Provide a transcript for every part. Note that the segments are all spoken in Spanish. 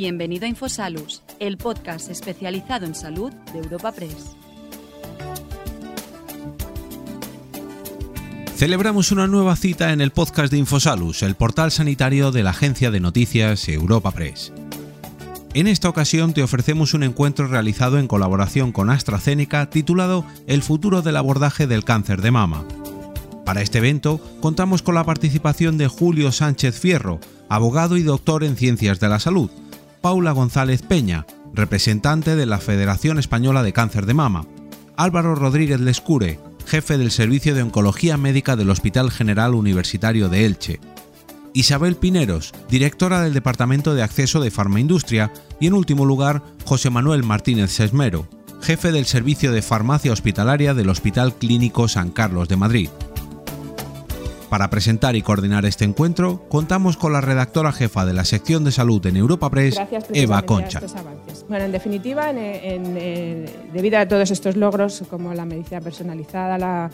Bienvenido a Infosalus, el podcast especializado en salud de Europa Press. Celebramos una nueva cita en el podcast de Infosalus, el portal sanitario de la agencia de noticias Europa Press. En esta ocasión te ofrecemos un encuentro realizado en colaboración con AstraZeneca titulado El futuro del abordaje del cáncer de mama. Para este evento contamos con la participación de Julio Sánchez Fierro, abogado y doctor en ciencias de la salud, Paula González Peña, representante de la Federación Española de Cáncer de Mama, Álvaro Rodríguez Lescure, jefe del Servicio de Oncología Médica del Hospital General Universitario de Elche, Isabel Pineros, directora del Departamento de Acceso de Farmaindustria, y en último lugar, José Manuel Martínez Sesmero, jefe del Servicio de Farmacia Hospitalaria del Hospital Clínico San Carlos de Madrid. Para presentar y coordinar este encuentro, contamos con la redactora jefa de la sección de salud en Europa Press, Eva Concha. Bueno, en definitiva, debido a todos estos logros, como la medicina personalizada,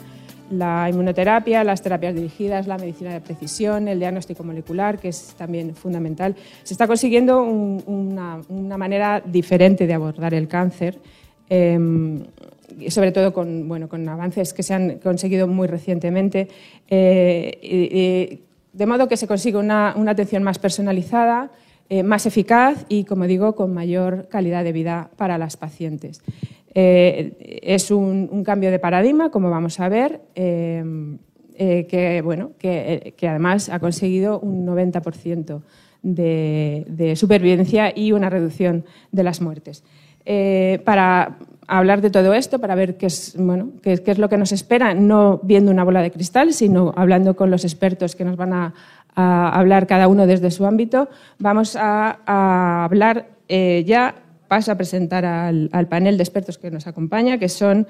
la, inmunoterapia, las terapias dirigidas, la medicina de precisión, el diagnóstico molecular, que es también fundamental, se está consiguiendo una, manera diferente de abordar el cáncer. Em, sobre todo con, bueno, con avances que se han conseguido muy recientemente, eh, de modo que se consigue una, atención más personalizada, eh, más eficaz y, como digo, con mayor calidad de vida para las pacientes. Eh, es un, cambio de paradigma, como vamos a ver, que, bueno, que, además ha conseguido un 90% de, de, supervivencia y una reducción de las muertes. Para hablar de todo esto, para ver qué es, bueno, qué, es lo que nos espera, no viendo una bola de cristal, sino hablando con los expertos que nos van a, hablar cada uno desde su ámbito. Vamos a, hablar eh, ya, paso a presentar al, panel de expertos que nos acompaña, que son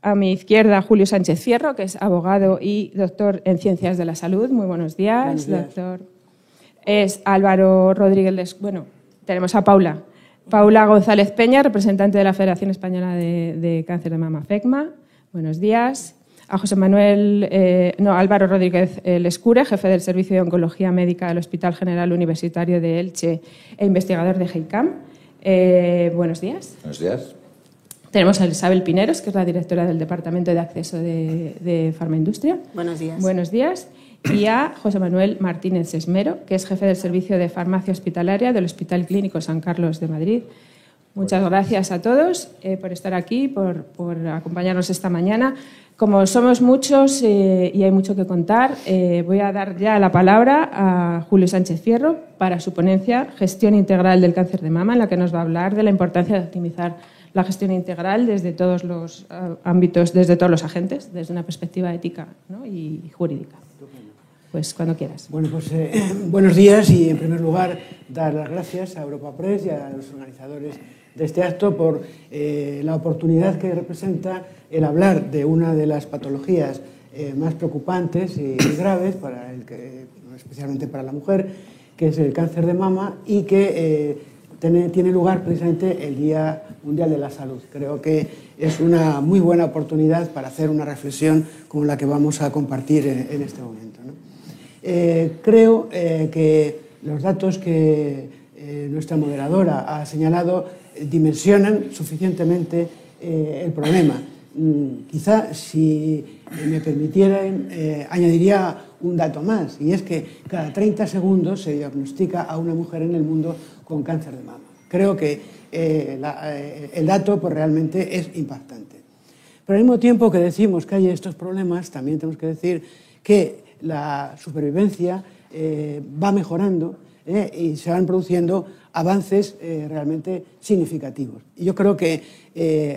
a mi izquierda Julio Sánchez Fierro, que es abogado y doctor en Ciencias de la Salud. Muy buenos días, doctor. Es Álvaro Rodríguez. Bueno, tenemos a Paula Paula González Peña, representante de la Federación Española de, Cáncer de Mama FECMA. Buenos días. A José Manuel, eh, no, Álvaro Rodríguez Lescure, jefe del Servicio de Oncología Médica del Hospital General Universitario de Elche e investigador de GEICAM. Eh, buenos días. Buenos días. Tenemos a Isabel Pineros, que es la directora del Departamento de Acceso de, de Farmaindustria. Buenos días. Buenos días y a José Manuel Martínez Esmero, que es jefe del Servicio de Farmacia Hospitalaria del Hospital Clínico San Carlos de Madrid. Muchas gracias a todos eh, por estar aquí, por, acompañarnos esta mañana. Como somos muchos eh, y hay mucho que contar, eh, voy a dar ya la palabra a Julio Sánchez Fierro para su ponencia Gestión Integral del Cáncer de Mama, en la que nos va a hablar de la importancia de optimizar la gestión integral desde todos los ámbitos, desde todos los agentes, desde una perspectiva ética y jurídica. Pues cuando quieras. Bueno, pues eh, buenos días y en primer lugar dar las gracias a Europa Press y a los organizadores de este acto por eh, la oportunidad que representa el hablar de una de las patologías eh, más preocupantes y, graves, para el que, especialmente para la mujer, que es el cáncer de mama y que tiene, tiene, lugar precisamente el Día Mundial de la Salud. Creo que es una muy buena oportunidad para hacer una reflexión como la que vamos a compartir en, este momento. Eh, creo eh, que los datos que eh, nuestra moderadora ha señalado dimensionan suficientemente el problema. Mm, quizá, si me permitieran, añadiría un dato más, y es que cada 30 segundos se diagnostica a una mujer en el mundo con cáncer de mama. Creo que el dato pues, realmente es impactante. Pero al mismo tiempo que decimos que hay estos problemas, también tenemos que decir que la supervivencia eh, va mejorando eh, y se van produciendo avances eh, realmente significativos. Y yo creo que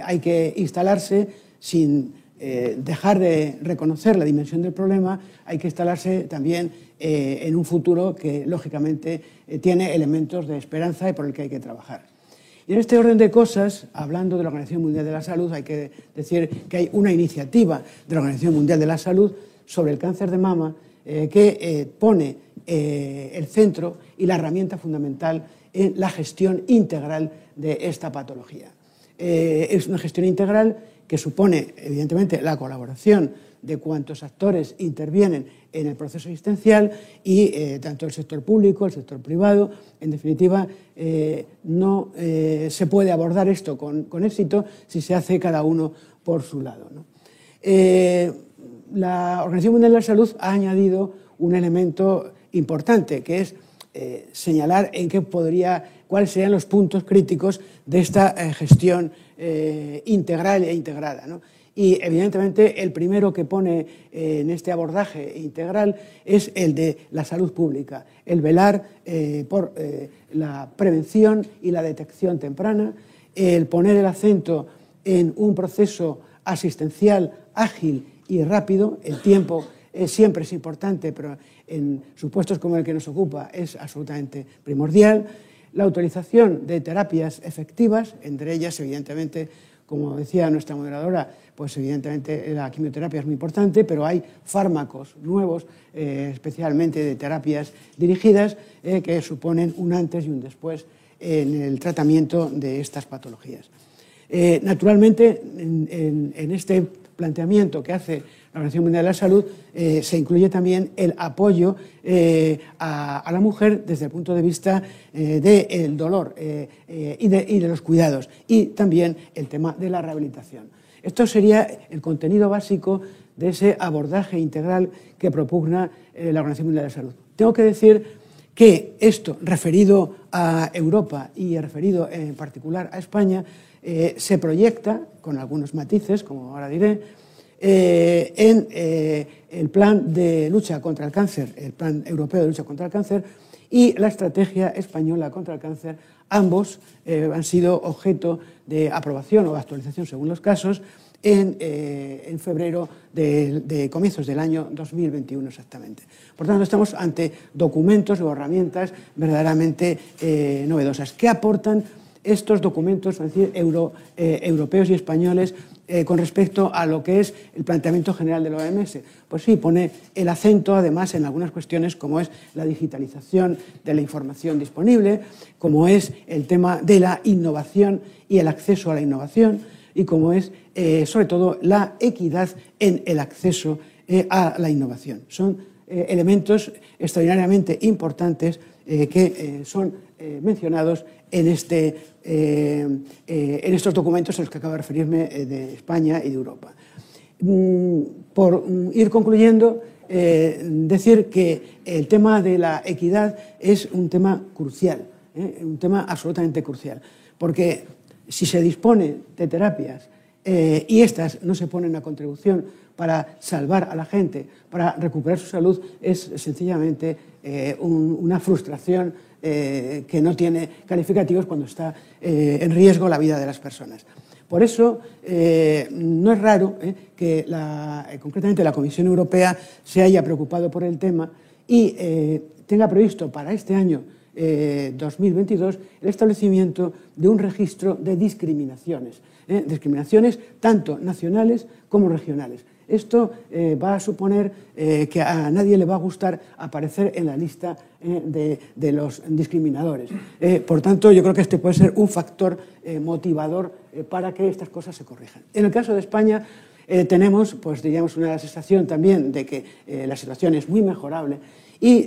hay que instalarse sin dejar de reconocer la dimensión del problema, hay que instalarse también en un futuro que lógicamente tiene elementos de esperanza y por el que hay que trabajar. Y en este orden de cosas, hablando de la Organización Mundial de la Salud, hay que decir que hay una iniciativa de la Organización Mundial de la Salud sobre el cáncer de mama eh, que eh, pone eh, el centro y la herramienta fundamental en la gestión integral de esta patología. es una gestión integral que supone, evidentemente, la colaboración de cuántos actores intervienen en el proceso asistencial y tanto el sector público, el sector privado, en definitiva, no se puede abordar esto con, éxito si se hace cada uno por su lado. La Organización Mundial de la Salud ha añadido un elemento importante, que es señalar en qué podría, cuáles serían los puntos críticos de esta gestión integral e integrada. Y evidentemente el primero que pone eh, en este abordaje integral es el de la salud pública, el velar eh, por eh, la prevención y la detección temprana, el poner el acento en un proceso asistencial ágil y rápido, el tiempo siempre es importante, pero en supuestos como el que nos ocupa es absolutamente primordial, la autorización de terapias efectivas, entre ellas evidentemente como decía nuestra moderadora, pues evidentemente la quimioterapia es muy importante, pero hay fármacos nuevos, eh, especialmente de terapias dirigidas, eh, que suponen un antes y un después en el tratamiento de estas patologías. Eh, naturalmente, en, este planteamiento que hace la Organización Mundial de la Salud, se incluye también el apoyo a, la mujer desde el punto de vista del dolor y de los cuidados, y también el tema de la rehabilitación. Esto sería el contenido básico de ese abordaje integral que propugna eh, la Organización Mundial de la Salud. Tengo que decir que esto, referido a Europa y referido en particular a España, eh, se proyecta, con algunos matices, como ahora diré, eh, en el plan de lucha contra el cáncer, el plan europeo de lucha contra el cáncer y la estrategia española contra el cáncer Ambos eh, han sido objeto de aprobación o actualización, según los casos, en, eh, febrero de, comienzos del año 2021 exactamente. Por tanto, estamos ante documentos o herramientas verdaderamente eh, novedosas. ¿Qué aportan estos documentos decir, europeos y españoles eh, con respecto a lo que es el planteamiento general de la OMS. Pues sí, pone el acento además en algunas cuestiones como es la digitalización de la información disponible, como es el tema de la innovación y el acceso a la innovación y como es eh, sobre todo la equidad en el acceso eh, a la innovación. Son elementos extraordinariamente importantes que son mencionados en, este, eh, eh, en estos documentos a los que acabo de referirme eh, de España y de Europa. Mm, por mm, ir concluyendo, decir que el tema de la equidad es un tema crucial, un tema absolutamente crucial, porque si se dispone de terapias y estas no se ponen a contribución para salvar a la gente, para recuperar su salud, es sencillamente una frustración eh, que no tiene calificativos cuando está eh, en riesgo la vida de las personas. Por eso, eh, no es raro que concretamente la Comisión Europea se haya preocupado por el tema y tenga previsto para este año 2022 el establecimiento de un registro de discriminaciones, discriminaciones tanto nacionales como regionales. Esto eh, va a suponer eh, que a nadie le va a gustar aparecer en la lista eh, de, los discriminadores. por tanto, yo creo que este puede ser un factor motivador para que estas cosas se corrijan. En el caso de España, tenemos, pues diríamos, una sensación también de que la situación es muy mejorable y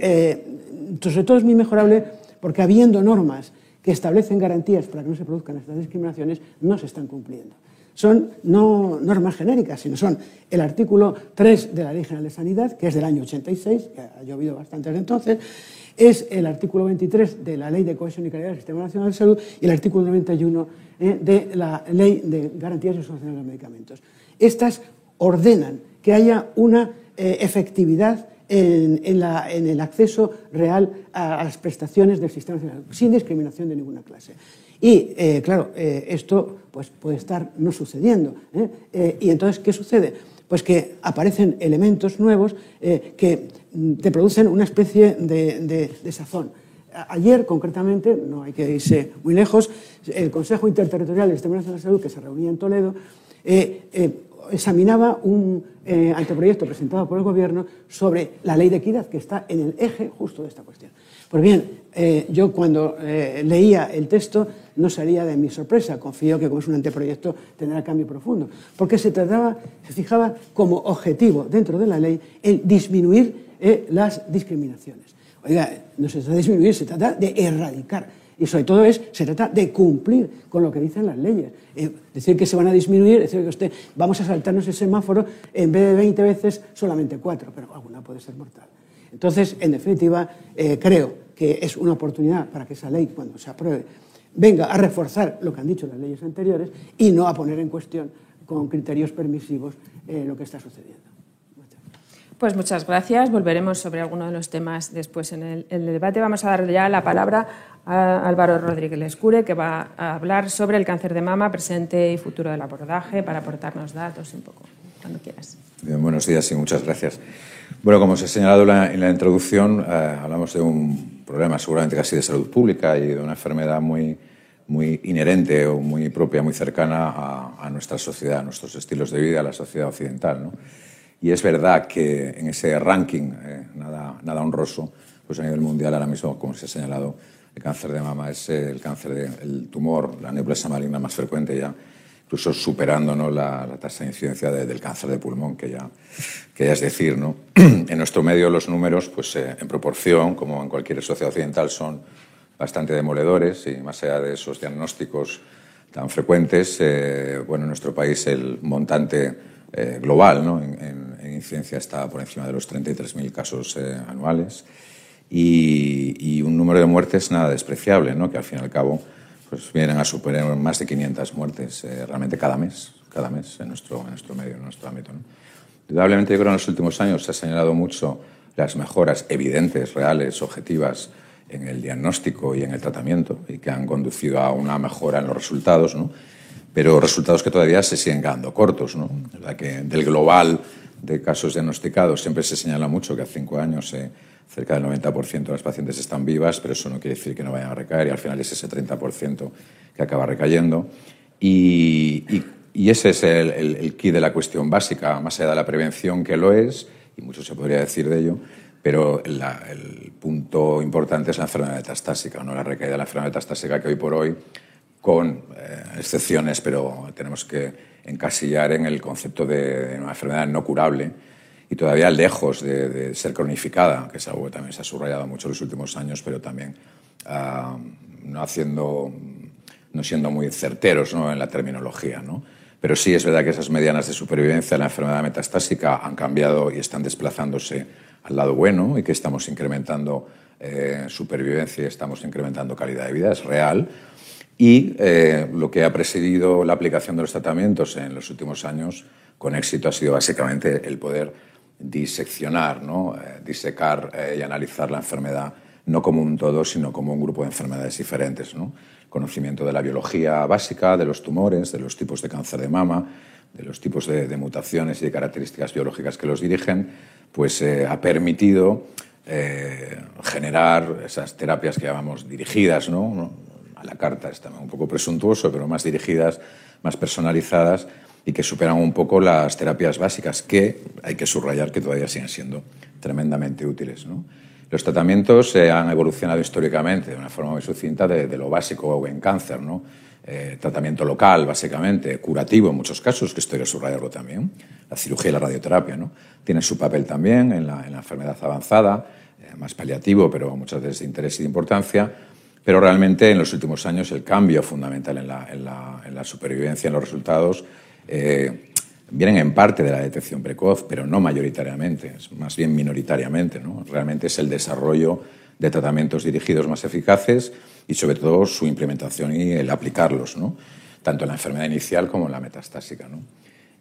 sobre todo es muy mejorable porque habiendo normas que establecen garantías para que no se produzcan estas discriminaciones, no se están cumpliendo son no normas genéricas, sino son el artículo 3 de la Ley General de Sanidad, que es del año 86, que ha llovido bastante desde entonces, es el artículo 23 de la Ley de Cohesión y Calidad del Sistema Nacional de Salud y el artículo 91 eh, de la Ley de Garantías y de los Medicamentos. Estas ordenan que haya una eh, efectividad en, el acceso real a, a las prestaciones del sistema nacional, sin discriminación de ninguna clase. Y, eh, claro, eh, esto pues, puede estar no sucediendo. ¿eh? y entonces, ¿qué sucede? Pues que aparecen elementos nuevos que mm, te producen una especie de, sazón. Ayer, concretamente, no hay que irse muy lejos, el Consejo Interterritorial del Sistema Nacional de Salud, que se reunía en Toledo, examinaba un eh, anteproyecto presentado por el Gobierno sobre la ley de equidad, que está en el eje justo de esta cuestión. Pues bien, eh, yo cuando eh, leía el texto no salía de mi sorpresa, confío que como es un anteproyecto tendrá cambio profundo, porque se trataba, se fijaba como objetivo dentro de la ley el disminuir las discriminaciones. Oiga, no se trata de disminuir, se trata de erradicar y sobre todo es, se trata de cumplir con lo que dicen las leyes. Eh, decir que se van a disminuir, decir que usted, vamos a saltarnos el semáforo, en vez de 20 veces, solamente 4, pero alguna puede ser mortal. Entonces, en definitiva, eh, creo que es una oportunidad para que esa ley, cuando se apruebe, venga a reforzar lo que han dicho las leyes anteriores y no a poner en cuestión con criterios permisivos eh, lo que está sucediendo. Pues muchas gracias. Volveremos sobre alguno de los temas después en el, debate. Vamos a dar ya la palabra a Álvaro Rodríguez Lescure, que va a hablar sobre el cáncer de mama, presente y futuro del abordaje, para aportarnos datos un poco, cuando quieras. Buenos días y muchas gracias. Bueno, como se ha señalado en la introducción, eh, hablamos de un problema seguramente casi de salud pública y de una enfermedad muy, muy inherente o muy propia, muy cercana a, a nuestra sociedad, a nuestros estilos de vida, a la sociedad occidental. ¿no? Y es verdad que en ese ranking, eh, nada, nada honroso, pues a nivel mundial ahora mismo, como se ha señalado, el cáncer de mama es el cáncer, del tumor, la neoplasia maligna más frecuente ya, incluso superando la, tasa de incidencia del cáncer de pulmón, que ya, que ya es decir. ¿no? en nuestro medio los números, pues eh, en proporción, como en cualquier sociedad occidental, son bastante demoledores y más allá de esos diagnósticos tan frecuentes, eh, bueno, en nuestro país el montante eh, global ¿no? en, incidencia está por encima de los 33.000 casos eh, anuales y, un número de muertes nada despreciable, ¿no? que al fin y al cabo pues, vienen a superar más de 500 muertes eh, realmente cada mes, cada mes en nuestro, en nuestro medio, en nuestro ámbito. ¿no? Indudablemente, yo creo que en los últimos años se ha señalado mucho las mejoras evidentes, reales, objetivas en el diagnóstico y en el tratamiento y que han conducido a una mejora en los resultados. ¿no? pero resultados que todavía se siguen quedando cortos. ¿no? La que del global de casos diagnosticados siempre se señala mucho que a cinco años eh, cerca del 90% de las pacientes están vivas, pero eso no quiere decir que no vayan a recaer y al final es ese 30% que acaba recayendo. Y, ese es el, el, key de la cuestión básica, más allá de la prevención que lo es, y mucho se podría decir de ello, pero el punto importante es la enfermedad metastásica, ¿no? la recaída de la enfermedad metastásica que hoy por hoy con eh, excepciones, pero tenemos que encasillar en el concepto de, una enfermedad no curable y todavía lejos de, ser cronificada, que es algo que también se ha subrayado mucho en los últimos años, pero también ah, no, haciendo, no siendo muy certeros en la terminología. ¿no? Pero sí es verdad que esas medianas de supervivencia de la enfermedad metastásica han cambiado y están desplazándose al lado bueno y que estamos incrementando eh, supervivencia y estamos incrementando calidad de vida, es real y eh, lo que ha presidido la aplicación de los tratamientos en los últimos años con éxito ha sido básicamente el poder diseccionar, ¿no? Eh, disecar eh, y analizar la enfermedad no como un todo, sino como un grupo de enfermedades diferentes. ¿no? Conocimiento de la biología básica, de los tumores, de los tipos de cáncer de mama, de los tipos de, mutaciones y de características biológicas que los dirigen, pues ha permitido generar esas terapias que llamamos dirigidas, ¿no? La carta está un poco presuntuoso, pero más dirigidas, más personalizadas y que superan un poco las terapias básicas, que hay que subrayar que todavía siguen siendo tremendamente útiles. Los tratamientos se han evolucionado históricamente de una forma muy sucinta de, lo básico en cáncer. Eh, tratamiento local, básicamente, curativo en muchos casos, que estoy a subrayarlo también. La cirugía y la radioterapia ¿no? tienen su papel también en la, enfermedad avanzada, eh, más paliativo, pero muchas veces de interés y de importancia pero realmente en los últimos años el cambio fundamental en la, supervivencia, en los resultados, eh, vienen en parte de la detección precoz, pero no mayoritariamente, más bien minoritariamente. ¿no? Realmente es el desarrollo de tratamientos dirigidos más eficaces y sobre todo su implementación y el aplicarlos, ¿no? tanto en la enfermedad inicial como en la metastásica. ¿no?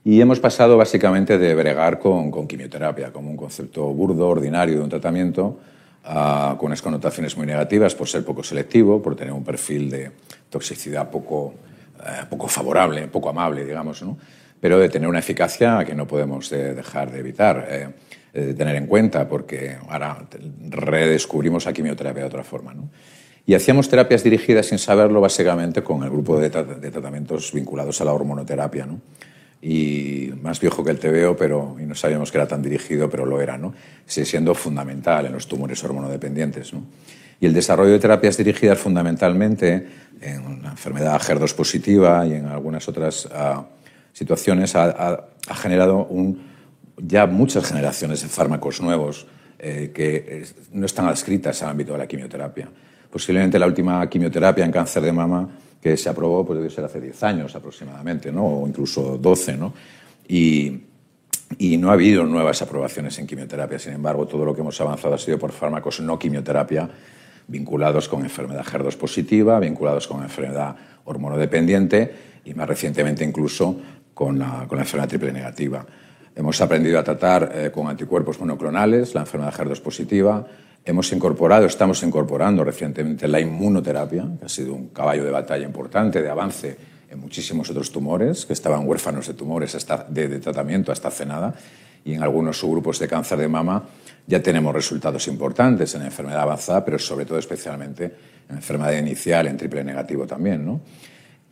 Y hemos pasado básicamente de bregar con quimioterapia como un concepto burdo, ordinario de un tratamiento, con unas connotaciones muy negativas por ser poco selectivo, por tener un perfil de toxicidad poco, eh, poco favorable, poco amable, digamos, ¿no? pero de tener una eficacia que no podemos eh, dejar de evitar, eh, de tener en cuenta, porque ahora redescubrimos la quimioterapia de otra forma. ¿no? Y hacíamos terapias dirigidas sin saberlo, básicamente con el grupo de, tratamientos vinculados a la hormonoterapia. ¿no? Y más viejo que el TVO, pero y no sabíamos que era tan dirigido, pero lo era, ¿no? Sigue siendo fundamental en los tumores hormonodependientes, ¿no? Y el desarrollo de terapias dirigidas fundamentalmente en la enfermedad HER2 positiva y en algunas otras uh, situaciones ha, ha, generado un, ya muchas generaciones de fármacos nuevos eh, que no están adscritas al ámbito de la quimioterapia. Posiblemente la última quimioterapia en cáncer de mama que se aprobó pues, debe ser hace 10 años aproximadamente, ¿no? o incluso 12. ¿no? Y, y no ha habido nuevas aprobaciones en quimioterapia. Sin embargo, todo lo que hemos avanzado ha sido por fármacos no quimioterapia vinculados con enfermedad HER2 positiva, vinculados con enfermedad hormonodependiente y más recientemente incluso con la, con la enfermedad triple negativa. Hemos aprendido a tratar eh, con anticuerpos monoclonales la enfermedad HER2 positiva, Hemos incorporado, estamos incorporando recientemente la inmunoterapia, que ha sido un caballo de batalla importante, de avance en muchísimos otros tumores, que estaban huérfanos de tumores hasta, de, de tratamiento hasta hace nada, y en algunos subgrupos de cáncer de mama ya tenemos resultados importantes en enfermedad avanzada, pero sobre todo especialmente en enfermedad inicial, en triple negativo también. ¿no?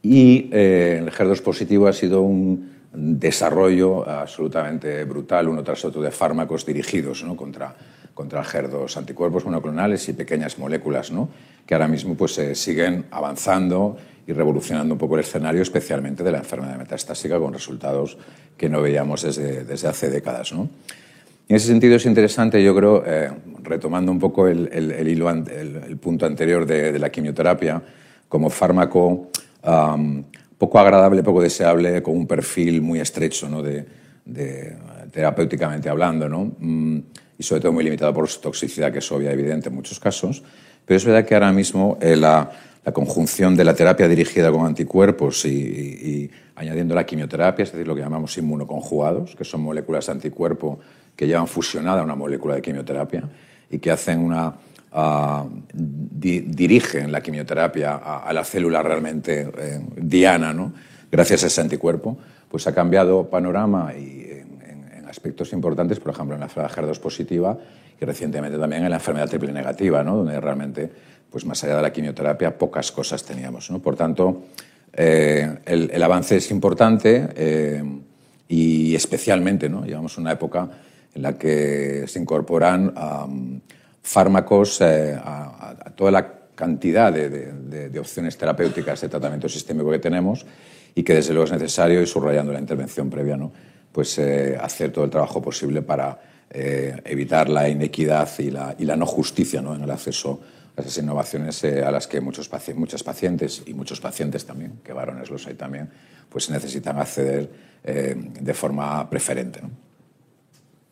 Y eh, el HER2 positivo ha sido un desarrollo absolutamente brutal, uno tras otro, de fármacos dirigidos ¿no? contra contra HER2, anticuerpos monoclonales y pequeñas moléculas, ¿no? que ahora mismo pues, eh, siguen avanzando y revolucionando un poco el escenario, especialmente de la enfermedad metastásica, con resultados que no veíamos desde, desde hace décadas. ¿no? En ese sentido es interesante, yo creo, eh, retomando un poco el, el, el, hilo, el punto anterior de, de, la quimioterapia, como fármaco um, poco agradable, poco deseable, con un perfil muy estrecho ¿no? de, de, terapéuticamente hablando. ¿no? Y sobre todo muy limitado por su toxicidad, que es obvia, evidente en muchos casos. Pero es verdad que ahora mismo eh, la, la, conjunción de la terapia dirigida con anticuerpos y, y, y, añadiendo la quimioterapia, es decir, lo que llamamos inmunoconjugados, que son moléculas de anticuerpo que llevan fusionada una molécula de quimioterapia y que hacen una, uh, di, dirigen la quimioterapia a, a, la célula realmente eh, diana, ¿no? gracias a ese anticuerpo, pues ha cambiado panorama y aspectos importantes, por ejemplo, en la enfermedad HER2 positiva y recientemente también en la enfermedad triple negativa, ¿no? donde realmente, pues más allá de la quimioterapia, pocas cosas teníamos. ¿no? Por tanto, eh, el, avance es importante eh, y especialmente, ¿no? llevamos una época en la que se incorporan fármacos eh, a, toda la cantidad de, de, opciones terapéuticas de tratamiento sistémico que tenemos y que desde luego es necesario, y subrayando la intervención previa, ¿no? Pues, eh, hacer todo el trabajo posible para eh, evitar la inequidad y la, y la no justicia ¿no? en el acceso a esas innovaciones eh, a las que muchos paci muchas pacientes y muchos pacientes también, que varones los hay también, pues necesitan acceder eh, de forma preferente. ¿no?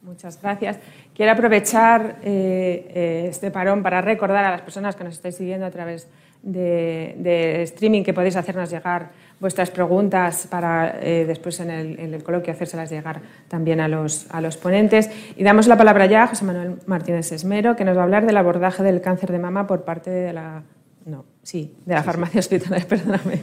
Muchas gracias. Quiero aprovechar eh, este parón para recordar a las personas que nos estáis siguiendo a través de, de streaming que podéis hacernos llegar vuestras preguntas para eh, después en el, en el, coloquio hacérselas llegar también a los, a los ponentes. Y damos la palabra ya a José Manuel Martínez Esmero, que nos va a hablar del abordaje del cáncer de mama por parte de la no, sí, de la farmacia hospitalaria, perdóname.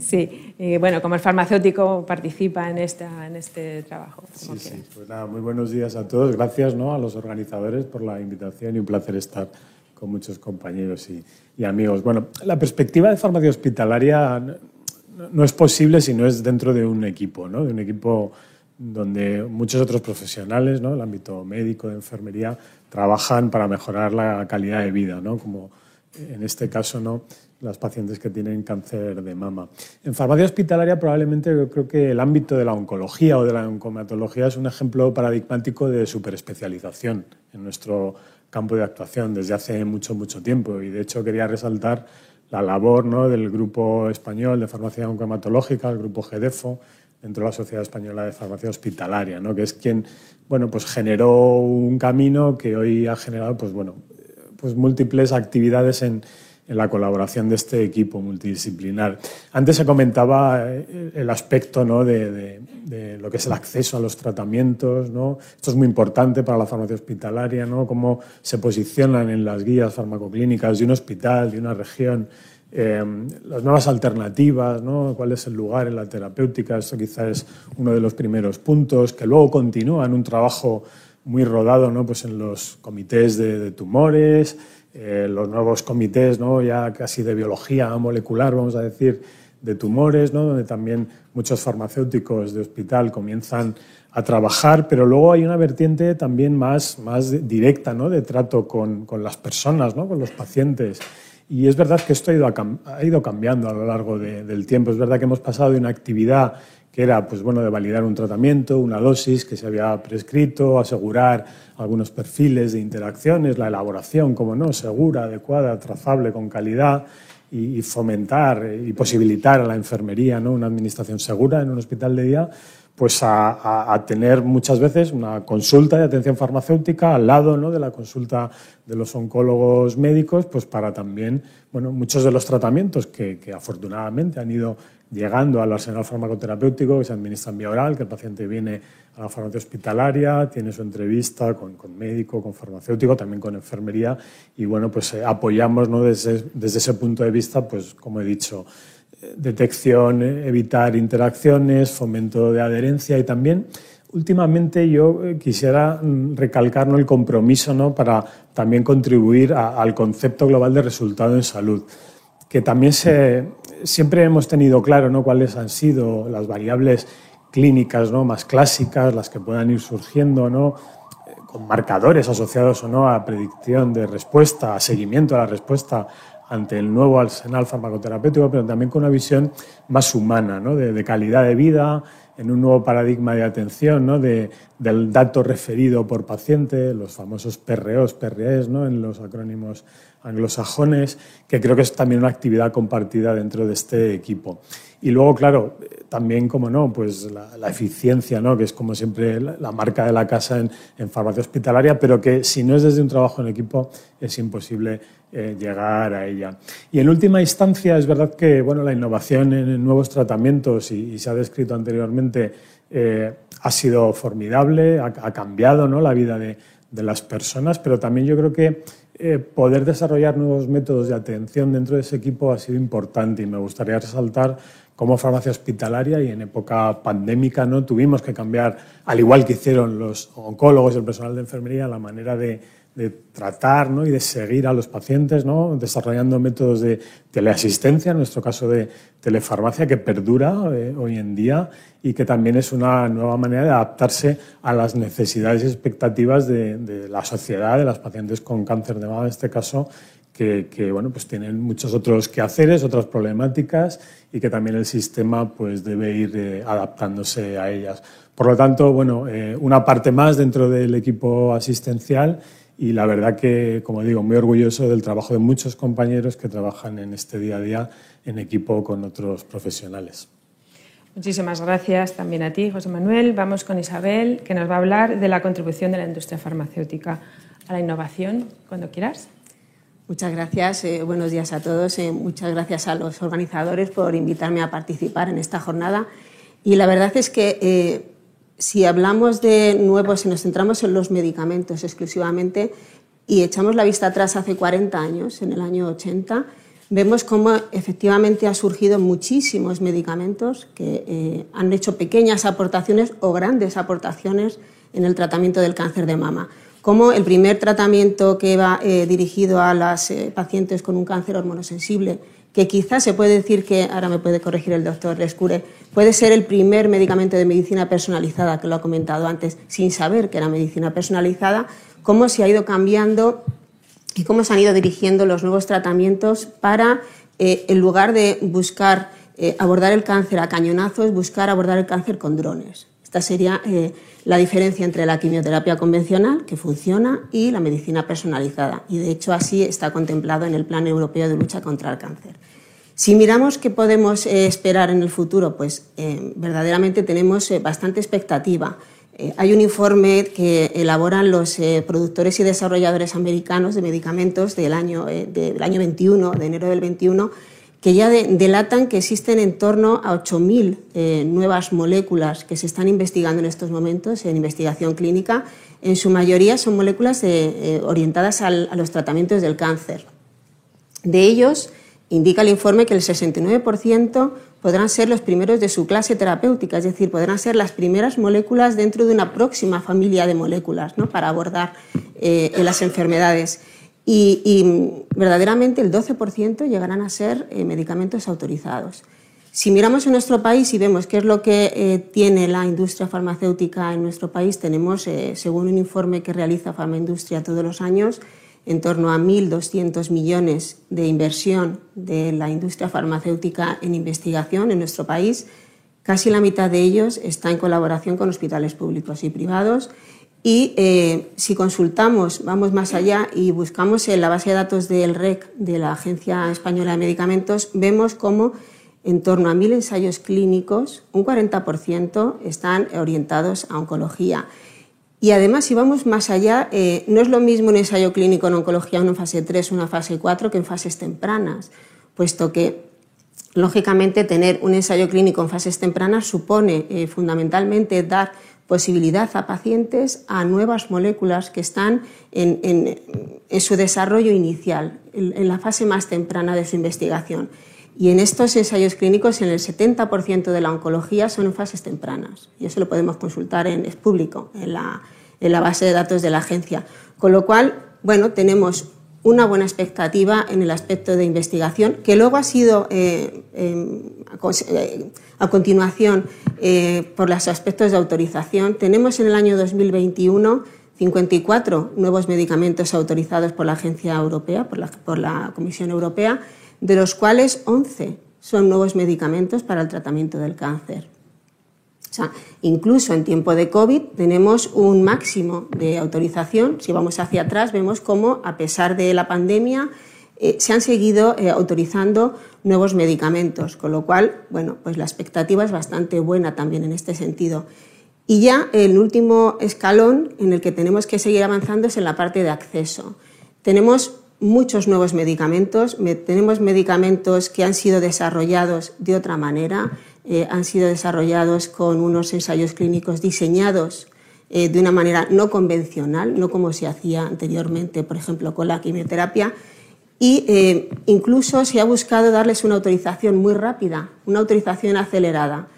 Sí, y bueno, como el farmacéutico participa en, esta, en este trabajo. Sí, sí, pues nada, muy buenos días a todos. Gracias ¿no? a los organizadores por la invitación y un placer estar con muchos compañeros y, y amigos. Bueno, la perspectiva de farmacia hospitalaria no es posible si no es dentro de un equipo, ¿no? de un equipo donde muchos otros profesionales, ¿no? el ámbito médico, de enfermería, trabajan para mejorar la calidad de vida, ¿no? como en este caso ¿no? las pacientes que tienen cáncer de mama. En farmacia hospitalaria probablemente yo creo que el ámbito de la oncología o de la oncomatología es un ejemplo paradigmático de superespecialización en nuestro campo de actuación desde hace mucho, mucho tiempo. Y de hecho quería resaltar la labor ¿no? del Grupo Español de Farmacia Oncomatológica, el Grupo GEDEFO, dentro de la Sociedad Española de Farmacia Hospitalaria, ¿no? que es quien bueno, pues generó un camino que hoy ha generado pues, bueno, pues múltiples actividades en, en la colaboración de este equipo multidisciplinar. Antes se comentaba eh, el aspecto ¿no? de, lo que es el acceso a los tratamientos. ¿no? Esto es muy importante para la farmacia hospitalaria, ¿no? cómo se posicionan en las guías farmacoclínicas de un hospital, de una región, eh, las nuevas alternativas, ¿no? cuál es el lugar en la terapéutica. Esto quizás es uno de los primeros puntos, que luego continúa en un trabajo muy rodado ¿no? pues en los comités de tumores, eh, los nuevos comités, ¿no? ya casi de biología molecular, vamos a decir, de tumores, ¿no? donde también muchos farmacéuticos de hospital comienzan a trabajar, pero luego hay una vertiente también más, más directa ¿no? de trato con, con las personas, ¿no? con los pacientes. Y es verdad que esto ha ido, ha ido cambiando a lo largo del tiempo. Es verdad que hemos pasado de una actividad que era pues, bueno, de validar un tratamiento, una dosis que se había prescrito, asegurar algunos perfiles de interacciones, la elaboración, como no, segura, adecuada, trazable, con calidad, y, fomentar y posibilitar a la enfermería ¿no? una administración segura en un hospital de día, pues a, tener muchas veces una consulta de atención farmacéutica al lado ¿no? de la consulta de los oncólogos médicos, pues para también, bueno, muchos de los tratamientos que afortunadamente han ido llegando al arsenal farmacoterapéutico que se administra en vía oral, que el paciente viene a la farmacia hospitalaria, tiene su entrevista con, médico, con farmacéutico, también con enfermería y bueno, pues eh, apoyamos ¿no? desde, desde, ese punto de vista, pues como he dicho, eh, detección, eh, evitar interacciones, fomento de adherencia y también últimamente yo quisiera mm, recalcar ¿no? el compromiso ¿no? para también contribuir al concepto global de resultado en salud, que también se, siempre hemos tenido claro ¿no? cuáles han sido las variables clínicas ¿no? más clásicas, las que puedan ir surgiendo, ¿no? Eh, con marcadores asociados o no a predicción de respuesta, a seguimiento a la respuesta ante el nuevo arsenal farmacoterapéutico, pero también con una visión más humana, ¿no? de, calidad de vida, en un nuevo paradigma de atención, ¿no? de, del dato referido por paciente, los famosos PROs, PREs, ¿no? en los acrónimos anglosajones, que creo que es también una actividad compartida dentro de este equipo. Y luego, claro, también, como no, pues la, eficiencia, ¿no? que es como siempre la, marca de la casa en, farmacia hospitalaria, pero que si no es desde un trabajo en equipo es imposible eh, llegar a ella. Y en última instancia, es verdad que bueno, la innovación en nuevos tratamientos, y, se ha descrito anteriormente, eh, ha sido formidable, ha, cambiado ¿no? la vida de, de las personas, pero también yo creo que eh, poder desarrollar nuevos métodos de atención dentro de ese equipo ha sido importante y me gustaría resaltar cómo farmacia hospitalaria y en época pandémica no tuvimos que cambiar, al igual que hicieron los oncólogos y el personal de enfermería, la manera de, de tratar ¿no? y de seguir a los pacientes, ¿no? desarrollando métodos de teleasistencia, en nuestro caso de telefarmacia, que perdura eh, hoy en día y que también es una nueva manera de adaptarse a las necesidades y expectativas de, la sociedad, de las pacientes con cáncer de mama, en este caso, que, bueno, pues tienen muchos otros quehaceres, otras problemáticas y que también el sistema pues, debe ir eh, adaptándose a ellas. Por lo tanto, bueno, eh, una parte más dentro del equipo asistencial y la verdad que, como digo, muy orgulloso del trabajo de muchos compañeros que trabajan en este día a día en equipo con otros profesionales. Muchísimas gracias también a ti, José Manuel. Vamos con Isabel, que nos va a hablar de la contribución de la industria farmacéutica a la innovación, cuando quieras. Muchas gracias, eh, buenos días a todos. Eh, muchas gracias a los organizadores por invitarme a participar en esta jornada. Y la verdad es que eh, si hablamos de nuevos, si nos centramos en los medicamentos exclusivamente y echamos la vista atrás hace 40 años, en el año 80, vemos cómo efectivamente han surgido muchísimos medicamentos que han hecho pequeñas aportaciones o grandes aportaciones en el tratamiento del cáncer de mama. Como el primer tratamiento que va eh, dirigido a las eh, pacientes con un cáncer hormonosensible que quizás se puede decir que, ahora me puede corregir el doctor Lescure, puede ser el primer medicamento de medicina personalizada, que lo ha comentado antes, sin saber que era medicina personalizada, cómo se ha ido cambiando y cómo se han ido dirigiendo los nuevos tratamientos para, eh, en lugar de buscar abordar el cáncer a cañonazos, buscar abordar el cáncer con drones. Esta sería eh, la diferencia entre la quimioterapia convencional, que funciona, y la medicina personalizada. Y de hecho así está contemplado en el Plan Europeo de Lucha contra el Cáncer. Si miramos qué podemos eh, esperar en el futuro, pues eh, verdaderamente tenemos bastante expectativa. hay un informe que elaboran los productores y desarrolladores americanos de medicamentos del año, del año 21, de enero del 21, que ya delatan que existen en torno a 8.000 eh, nuevas moléculas que se están investigando en estos momentos en investigación clínica. En su mayoría son moléculas eh, orientadas a los tratamientos del cáncer. De ellos, indica el informe que el 69% podrán ser los primeros de su clase terapéutica, es decir, podrán ser las primeras moléculas dentro de una próxima familia de moléculas ¿no? para abordar eh, las enfermedades y, verdaderamente el 12% llegarán a ser eh, medicamentos autorizados. Si miramos en nuestro país y vemos qué es lo que eh, tiene la industria farmacéutica en nuestro país, tenemos, eh, según un informe que realiza Farmaindustria todos los años, en torno a 1.200 millones de inversión de la industria farmacéutica en investigación en nuestro país. Casi la mitad de ellos está en colaboración con hospitales públicos y privados. Y eh, si consultamos, vamos más allá y buscamos en la base de datos del REC, de la Agencia Española de Medicamentos, vemos cómo en torno a mil ensayos clínicos, un 40% están orientados a oncología. Y además, si vamos más allá, eh, no es lo mismo un ensayo clínico en oncología, en fase 3, una fase 4, que en fases tempranas, puesto que, lógicamente, tener un ensayo clínico en fases tempranas supone eh, fundamentalmente dar posibilidad a pacientes a nuevas moléculas que están en, su desarrollo inicial, en la fase más temprana de su investigación. Y en estos ensayos clínicos, en el 70% de la oncología son en fases tempranas. Y eso lo podemos consultar en es público, en la, en la base de datos de la agencia. Con lo cual, bueno, tenemos una buena expectativa en el aspecto de investigación, que luego ha sido eh, em, eh, a continuación eh, por los aspectos de autorización. Tenemos en el año 2021 54 nuevos medicamentos autorizados por la Agencia Europea, por la, por la Comisión Europea, de los cuales 11 son nuevos medicamentos para el tratamiento del cáncer. O sea, incluso en tiempo de COVID tenemos un máximo de autorización. Si vamos hacia atrás, vemos cómo, a pesar de la pandemia, eh, se han seguido eh, autorizando nuevos medicamentos, con lo cual, bueno, pues la expectativa es bastante buena también en este sentido. Y ya el último escalón en el que tenemos que seguir avanzando es en la parte de acceso. Tenemos muchos nuevos medicamentos. Tenemos medicamentos que han sido desarrollados de otra manera, eh, han sido desarrollados con unos ensayos clínicos diseñados eh, de una manera no convencional, no como se hacía anteriormente, por ejemplo, con la quimioterapia. Y eh, incluso se ha buscado darles una autorización muy rápida, una autorización acelerada.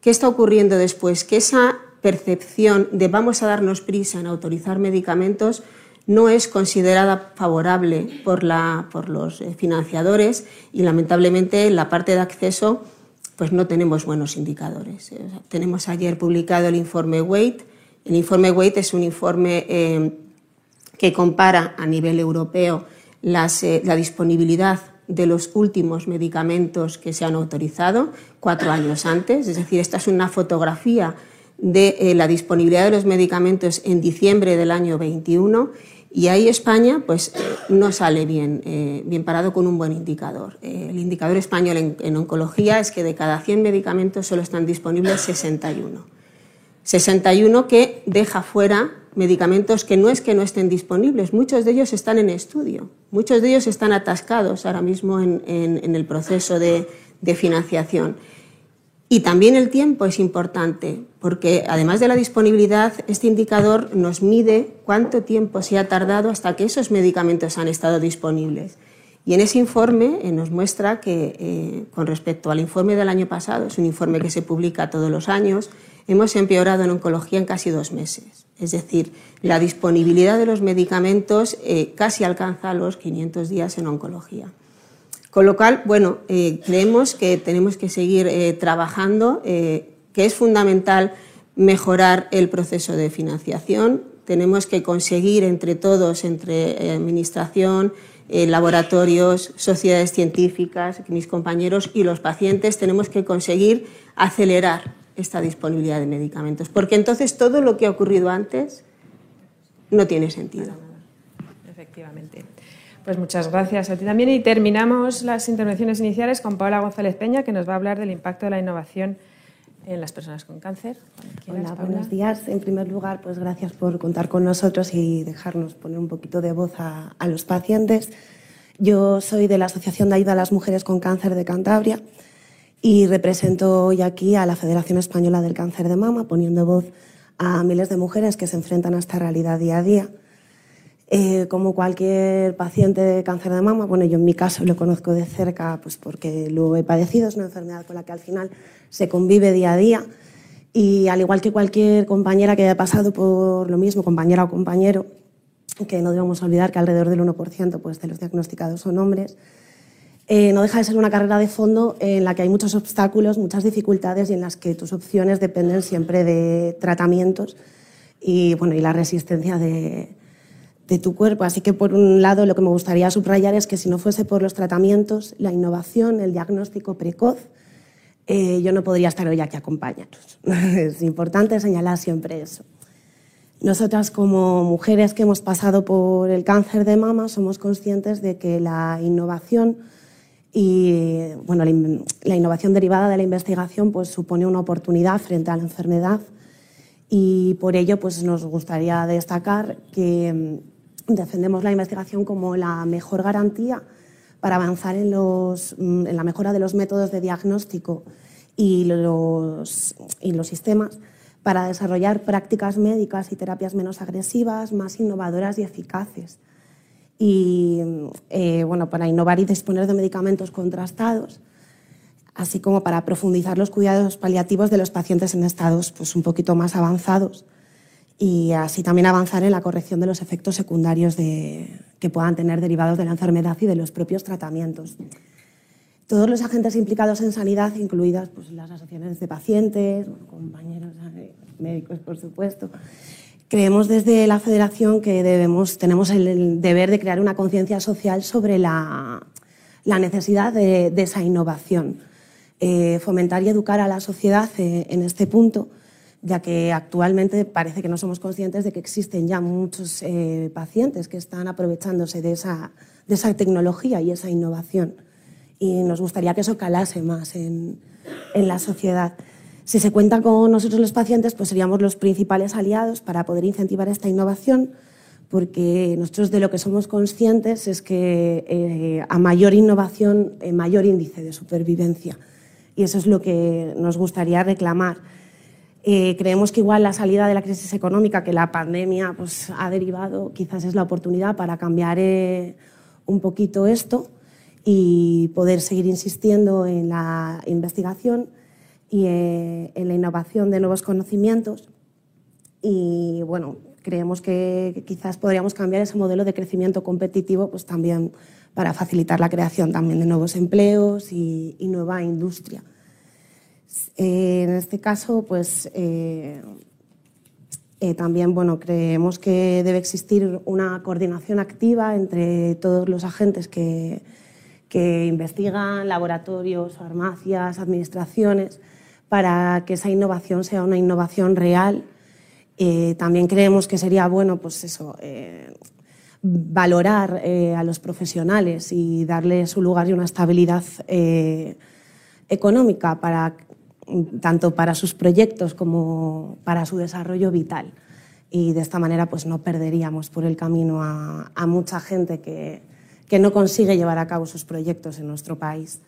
¿Qué está ocurriendo después? Que esa percepción de vamos a darnos prisa en autorizar medicamentos no es considerada favorable por, los eh, financiadores y lamentablemente en la parte de acceso pues no tenemos buenos indicadores. Eh, tenemos ayer publicado el informe WAIT. El informe WAIT es un informe eh, que compara a nivel europeo la disponibilidad de los últimos medicamentos que se han autorizado cuatro años antes. Es decir, esta es una fotografía de la disponibilidad de los medicamentos en diciembre del año 21 y ahí España pues, no sale bien, eh, bien parado con un buen indicador. Eh, el indicador español en, oncología es que de cada 100 medicamentos solo están disponibles 61. 61 que deja fuera medicamentos que no es que no estén disponibles, muchos de ellos están en estudio, muchos de ellos están atascados ahora mismo en, el proceso de financiación. Y también el tiempo es importante, porque además de la disponibilidad, este indicador nos mide cuánto tiempo se ha tardado hasta que esos medicamentos han estado disponibles. Y en ese informe eh, nos muestra que, eh, con respecto al informe del año pasado, es un informe que se publica todos los años, hemos empeorado en oncología en casi dos meses. Es decir, la disponibilidad de los medicamentos eh, casi alcanza los 500 días en oncología. Con lo cual, bueno, eh, creemos que tenemos que seguir eh, trabajando, eh, que es fundamental mejorar el proceso de financiación. Tenemos que conseguir entre todos, entre administración, laboratorios, sociedades científicas, mis compañeros y los pacientes, tenemos que conseguir acelerar esta disponibilidad de medicamentos, porque entonces todo lo que ha ocurrido antes no tiene sentido. Efectivamente. Pues muchas gracias a ti también y terminamos las intervenciones iniciales con Paula González Peña, que nos va a hablar del impacto de la innovación en las personas con cáncer. Hola, buenos días. En primer lugar, pues gracias por contar con nosotros y dejarnos poner un poquito de voz a, a los pacientes. Yo soy de la Asociación de Ayuda a las Mujeres con Cáncer de Cantabria y represento hoy aquí a la Federación Española del Cáncer de Mama, poniendo voz a miles de mujeres que se enfrentan a esta realidad día a día eh, como cualquier paciente de cáncer de mama, bueno, yo en mi caso lo conozco de cerca pues porque lo he padecido, es una enfermedad con la que al final se convive día a día. Y al igual que cualquier compañera que haya pasado por lo mismo, compañera o compañero, que no debemos olvidar que alrededor del 1% pues, de los diagnosticados son hombres, eh, no deja de ser una carrera de fondo en la que hay muchos obstáculos, muchas dificultades y en las que tus opciones dependen siempre de tratamientos y, bueno, y la resistencia de, de tu cuerpo. Así que, por un lado, lo que me gustaría subrayar es que si no fuese por los tratamientos, la innovación, el diagnóstico precoz, eh, yo no podría estar hoy aquí acompañaros. es importante señalar siempre eso. Nosotras como mujeres que hemos pasado por el cáncer de mama somos conscientes de que la innovación y bueno, la, innovación derivada de la investigación pues, supone una oportunidad frente a la enfermedad y por ello pues, nos gustaría destacar que defendemos la investigación como la mejor garantía para avanzar en, los, mm, en la mejora de los métodos de diagnóstico y los, y los sistemas para desarrollar prácticas médicas y terapias menos agresivas, más innovadoras y eficaces. Y eh, bueno, para innovar y disponer de medicamentos contrastados, así como para profundizar los cuidados paliativos de los pacientes en estados pues, un poquito más avanzados y así también avanzar en la corrección de los efectos secundarios de, que puedan tener derivados de la enfermedad y de los propios tratamientos. Todos los agentes implicados en sanidad, incluidas pues, las asociaciones de pacientes, compañeros médicos, por supuesto, creemos desde la Federación que debemos, tenemos el deber de crear una conciencia social sobre la, la necesidad de, de, esa innovación, eh, fomentar y educar a la sociedad eh, en este punto ya que actualmente parece que no somos conscientes de que existen ya muchos eh, pacientes que están aprovechándose de esa, de esa, tecnología y esa innovación. Y nos gustaría que eso calase más en, en, la sociedad. Si se cuenta con nosotros los pacientes, pues seríamos los principales aliados para poder incentivar esta innovación, porque nosotros de lo que somos conscientes es que eh, a mayor innovación, eh, mayor índice de supervivencia. Y eso es lo que nos gustaría reclamar eh, creemos que igual la salida de la crisis económica que la pandemia pues, ha derivado quizás es la oportunidad para cambiar eh, un poquito esto y poder seguir insistiendo en la investigación y eh, en la innovación de nuevos conocimientos. Y bueno, creemos que quizás podríamos cambiar ese modelo de crecimiento competitivo pues, también para facilitar la creación también de nuevos empleos y, y nueva industria. Eh, en este caso, pues eh, eh, también bueno, creemos que debe existir una coordinación activa entre todos los agentes que, investigan, laboratorios, farmacias, administraciones, para que esa innovación sea una innovación real. también creemos que sería bueno pues eso, valorar a los profesionales y darle su lugar y una estabilidad económica para tanto para sus proyectos como para su desarrollo vital. Y de esta manera pues, no perderíamos por el camino a, mucha gente que, que, no consigue llevar a cabo sus proyectos en nuestro país.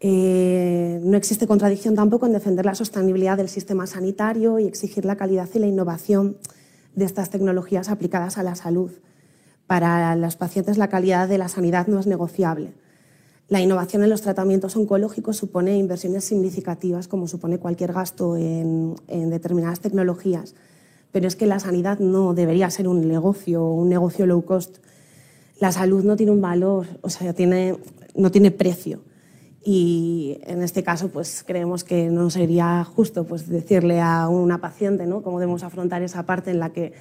Eh, no existe contradicción tampoco en defender la sostenibilidad del sistema sanitario y exigir la calidad y la innovación de estas tecnologías aplicadas a la salud. Para los pacientes la calidad de la sanidad no es negociable la innovación en los tratamientos oncológicos supone inversiones significativas, como supone cualquier gasto en, determinadas tecnologías, pero es que la sanidad no debería ser un negocio, un negocio low cost. La salud no tiene un valor, o sea, tiene, no tiene precio. Y en este caso, pues creemos que no sería justo pues, decirle a una paciente ¿no? cómo debemos afrontar esa parte en la que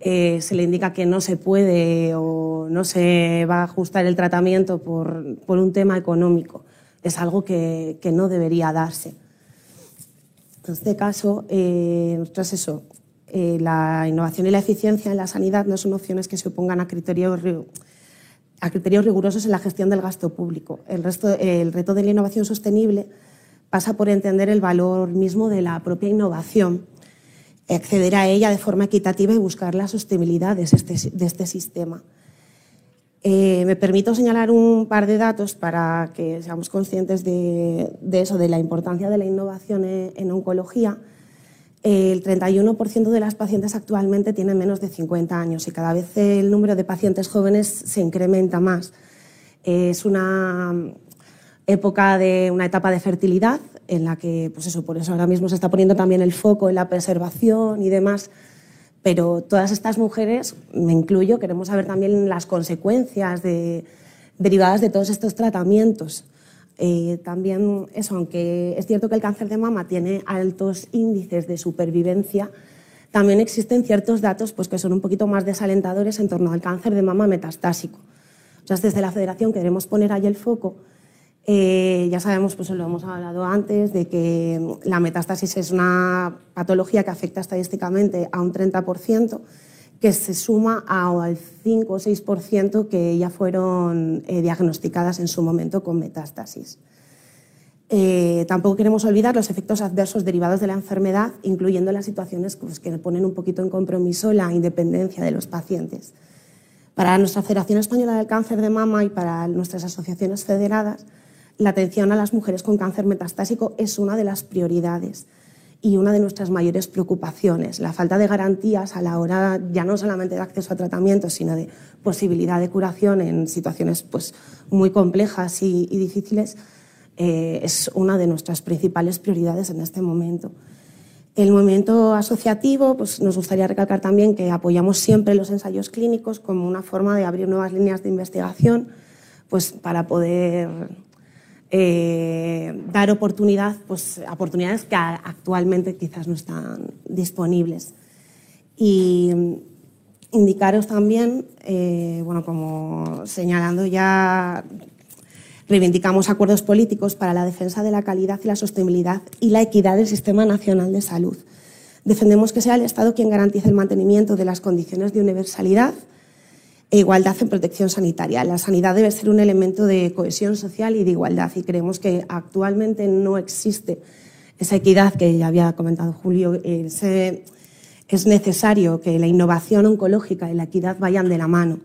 eh, se le indica que no se puede o no se va a ajustar el tratamiento por, un tema económico. Es algo que, que, no debería darse. En este caso, eh, eso, eh, la innovación y la eficiencia en la sanidad no son opciones que se opongan a criterios, a criterios rigurosos en la gestión del gasto público. El, resto, el reto de la innovación sostenible pasa por entender el valor mismo de la propia innovación acceder a ella de forma equitativa y buscar la sostenibilidad de este, de este sistema. Eh, me permito señalar un par de datos para que seamos conscientes de, de eso, de la importancia de la innovación en, oncología. El 31% de las pacientes actualmente tienen menos de 50 años y cada vez el número de pacientes jóvenes se incrementa más. Es una época de una etapa de fertilidad en la que, pues eso, por eso ahora mismo se está poniendo también el foco en la preservación y demás. Pero todas estas mujeres, me incluyo, queremos saber también las consecuencias de, derivadas de todos estos tratamientos. Eh, también eso, aunque es cierto que el cáncer de mama tiene altos índices de supervivencia, también existen ciertos datos pues, que son un poquito más desalentadores en torno al cáncer de mama metastásico. Sea, desde la Federación queremos poner ahí el foco. Eh, ya sabemos, pues lo hemos hablado antes, de que la metástasis es una patología que afecta estadísticamente a un 30%, que se suma al 5 o 6% que ya fueron eh, diagnosticadas en su momento con metástasis. Eh, tampoco queremos olvidar los efectos adversos derivados de la enfermedad, incluyendo las situaciones pues, que ponen un poquito en compromiso la independencia de los pacientes. Para nuestra Federación Española del Cáncer de Mama y para nuestras asociaciones federadas, la atención a las mujeres con cáncer metastásico es una de las prioridades y una de nuestras mayores preocupaciones. La falta de garantías a la hora ya no solamente de acceso a tratamientos, sino de posibilidad de curación en situaciones pues, muy complejas y, difíciles, eh, es una de nuestras principales prioridades en este momento. El movimiento asociativo, pues nos gustaría recalcar también que apoyamos siempre los ensayos clínicos como una forma de abrir nuevas líneas de investigación pues, para poder eh, dar oportunidad, pues, oportunidades que actualmente quizás no están disponibles. Y indicaros también, eh, bueno, como señalando ya, reivindicamos acuerdos políticos para la defensa de la calidad y la sostenibilidad y la equidad del Sistema Nacional de Salud. Defendemos que sea el Estado quien garantice el mantenimiento de las condiciones de universalidad, e igualdad en protección sanitaria. La sanidad debe ser un elemento de cohesión social y de igualdad y creemos que actualmente no existe esa equidad que ya había comentado Julio. es necesario que la innovación oncológica y la equidad vayan de la mano.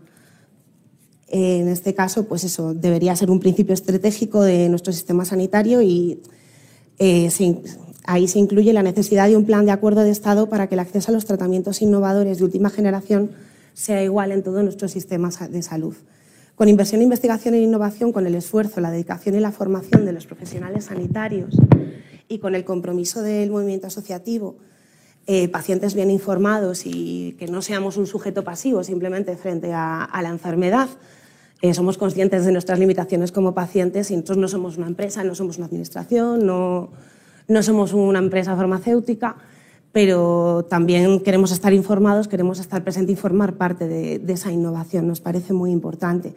En este caso, pues eso debería ser un principio estratégico de nuestro sistema sanitario y eh, ahí se incluye la necesidad de un plan de acuerdo de Estado para que el acceso a los tratamientos innovadores de última generación sea igual en todo nuestro sistema de salud. Con inversión, investigación e innovación, con el esfuerzo, la dedicación y la formación de los profesionales sanitarios y con el compromiso del movimiento asociativo, eh, pacientes bien informados y que no seamos un sujeto pasivo simplemente frente a, la enfermedad. Eh, somos conscientes de nuestras limitaciones como pacientes y nosotros no somos una empresa, no somos una administración, no, no somos una empresa farmacéutica pero también queremos estar informados, queremos estar presentes y formar parte de, esa innovación. Nos parece muy importante.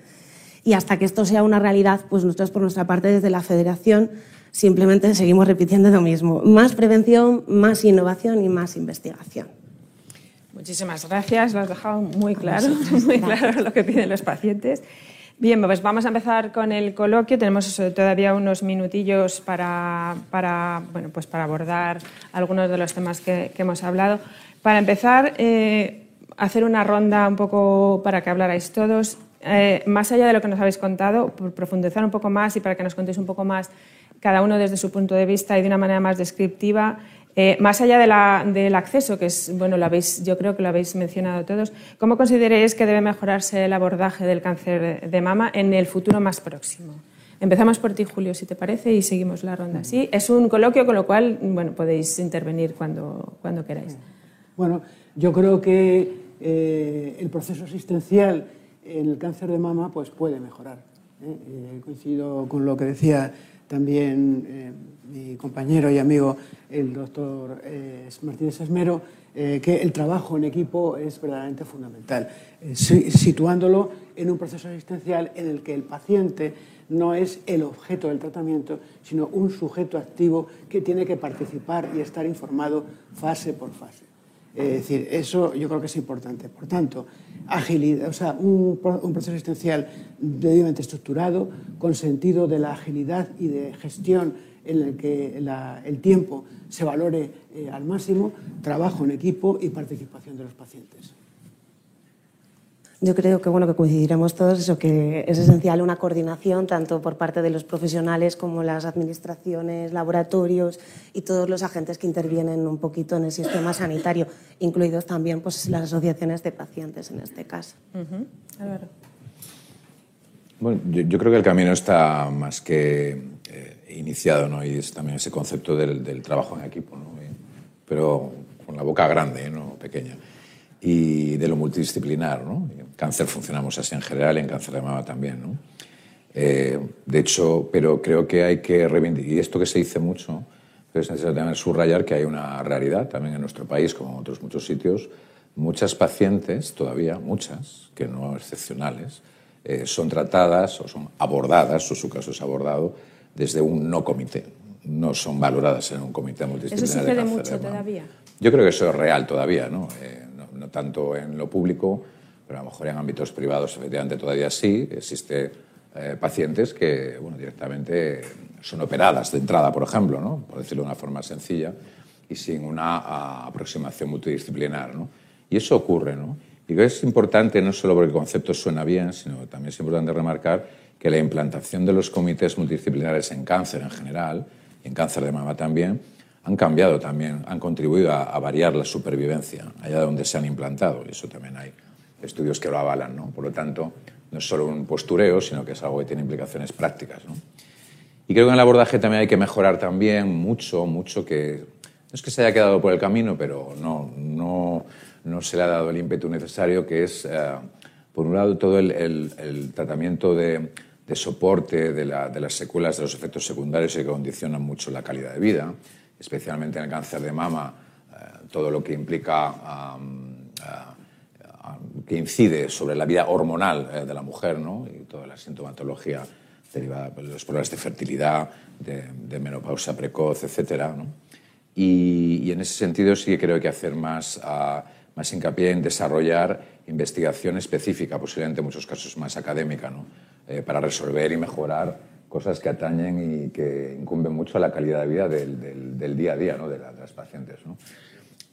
Y hasta que esto sea una realidad, pues nosotros por nuestra parte desde la Federación simplemente seguimos repitiendo lo mismo. Más prevención, más innovación y más investigación. Muchísimas gracias, lo has dejado muy claro, muy claro lo que piden los pacientes. Bien, pues vamos a empezar con el coloquio. Tenemos todavía unos minutillos para, bueno, pues para abordar algunos de los temas que, hemos hablado. Para empezar, eh, hacer una ronda un poco para que hablarais todos. Eh, más allá de lo que nos habéis contado, por profundizar un poco más y para que nos contéis un poco más cada uno desde su punto de vista y de una manera más descriptiva, eh, más allá del acceso, que es, bueno, lo habéis, yo creo que lo habéis mencionado todos, ¿cómo consideráis que debe mejorarse el abordaje del cáncer de mama en el futuro más próximo? Empezamos por ti, Julio, si te parece, y seguimos la ronda. Sí, es un coloquio, con lo cual, bueno, podéis intervenir cuando, cuando queráis. Bueno, yo creo que eh, el proceso asistencial en el cáncer de mama pues, puede mejorar. ¿eh? coincido con lo que decía también mi compañero y amigo, el doctor eh, Martínez Esmero, eh, que el trabajo en equipo es verdaderamente fundamental, eh, situándolo en un proceso asistencial en el que el paciente no es el objeto del tratamiento, sino un sujeto activo que tiene que participar y estar informado fase por fase. Es decir, eso yo creo que es importante. Por tanto, agilidad, o sea, un, un, proceso asistencial debidamente estructurado, con sentido de la agilidad y de gestión en el que el tiempo se valore eh, al máximo, trabajo en equipo y participación de los pacientes. Yo creo que bueno que coincidiremos todos eso que es esencial una coordinación tanto por parte de los profesionales como las administraciones, laboratorios y todos los agentes que intervienen un poquito en el sistema sanitario, incluidos también pues las asociaciones de pacientes en este caso. Bueno, yo, creo que el camino está más que iniciado, ¿no? Y es también ese concepto del, trabajo en equipo, ¿no? Pero con la boca grande, ¿no? Pequeña. Y de lo multidisciplinar, ¿no? En cáncer funcionamos así en general y en cáncer de mama también, ¿no? Eh, de hecho, pero creo que hay que reivindicar, y esto que se dice mucho, es necesario también subrayar que hay una realidad también en nuestro país, como en otros muchos sitios, muchas pacientes, todavía muchas, que no excepcionales, eh, son tratadas o son abordadas, o su caso es abordado, desde un no comité. No son valoradas en un comité multidisciplinario. ¿Eso sucede mucho todavía? Yo creo que eso es real todavía, ¿no? Eh, ¿no? ¿no? tanto en lo público, pero a lo mejor en ámbitos privados efectivamente todavía sí. Existe eh, pacientes que bueno, directamente son operadas de entrada, por ejemplo, ¿no? por decirlo de una forma sencilla, y sin una a, aproximación multidisciplinar. ¿no? Y eso ocurre. ¿no? Y es importante no solo porque el concepto suena bien, sino también es importante remarcar que la implantación de los comités multidisciplinares en cáncer en general, y en cáncer de mama también, han cambiado también, han contribuido a, a, variar la supervivencia allá donde se han implantado. Y eso también hay estudios que lo avalan. ¿no? Por lo tanto, no es solo un postureo, sino que es algo que tiene implicaciones prácticas. ¿no? Y creo que en el abordaje también hay que mejorar también mucho, mucho que no es que se haya quedado por el camino, pero no, no, no se le ha dado el ímpetu necesario, que es, eh, por un lado, todo el, el, el tratamiento de, de soporte de, la, de, las secuelas de los efectos secundarios que condicionan mucho la calidad de vida, especialmente en el cáncer de mama, eh, todo lo que implica um, que incide sobre la vida hormonal eh, de la mujer ¿no? y toda la sintomatología derivada de los problemas de fertilidad, de, de menopausia precoz, etc. ¿no? Y, y, en ese sentido sí que creo que hacer más, uh, más hincapié en desarrollar investigación específica, posiblemente en muchos casos más académica, ¿no? eh, para resolver y mejorar cosas que atañen y que incumben mucho a la calidad de vida del, del, del día a día ¿no? de, la, de, las pacientes. ¿no?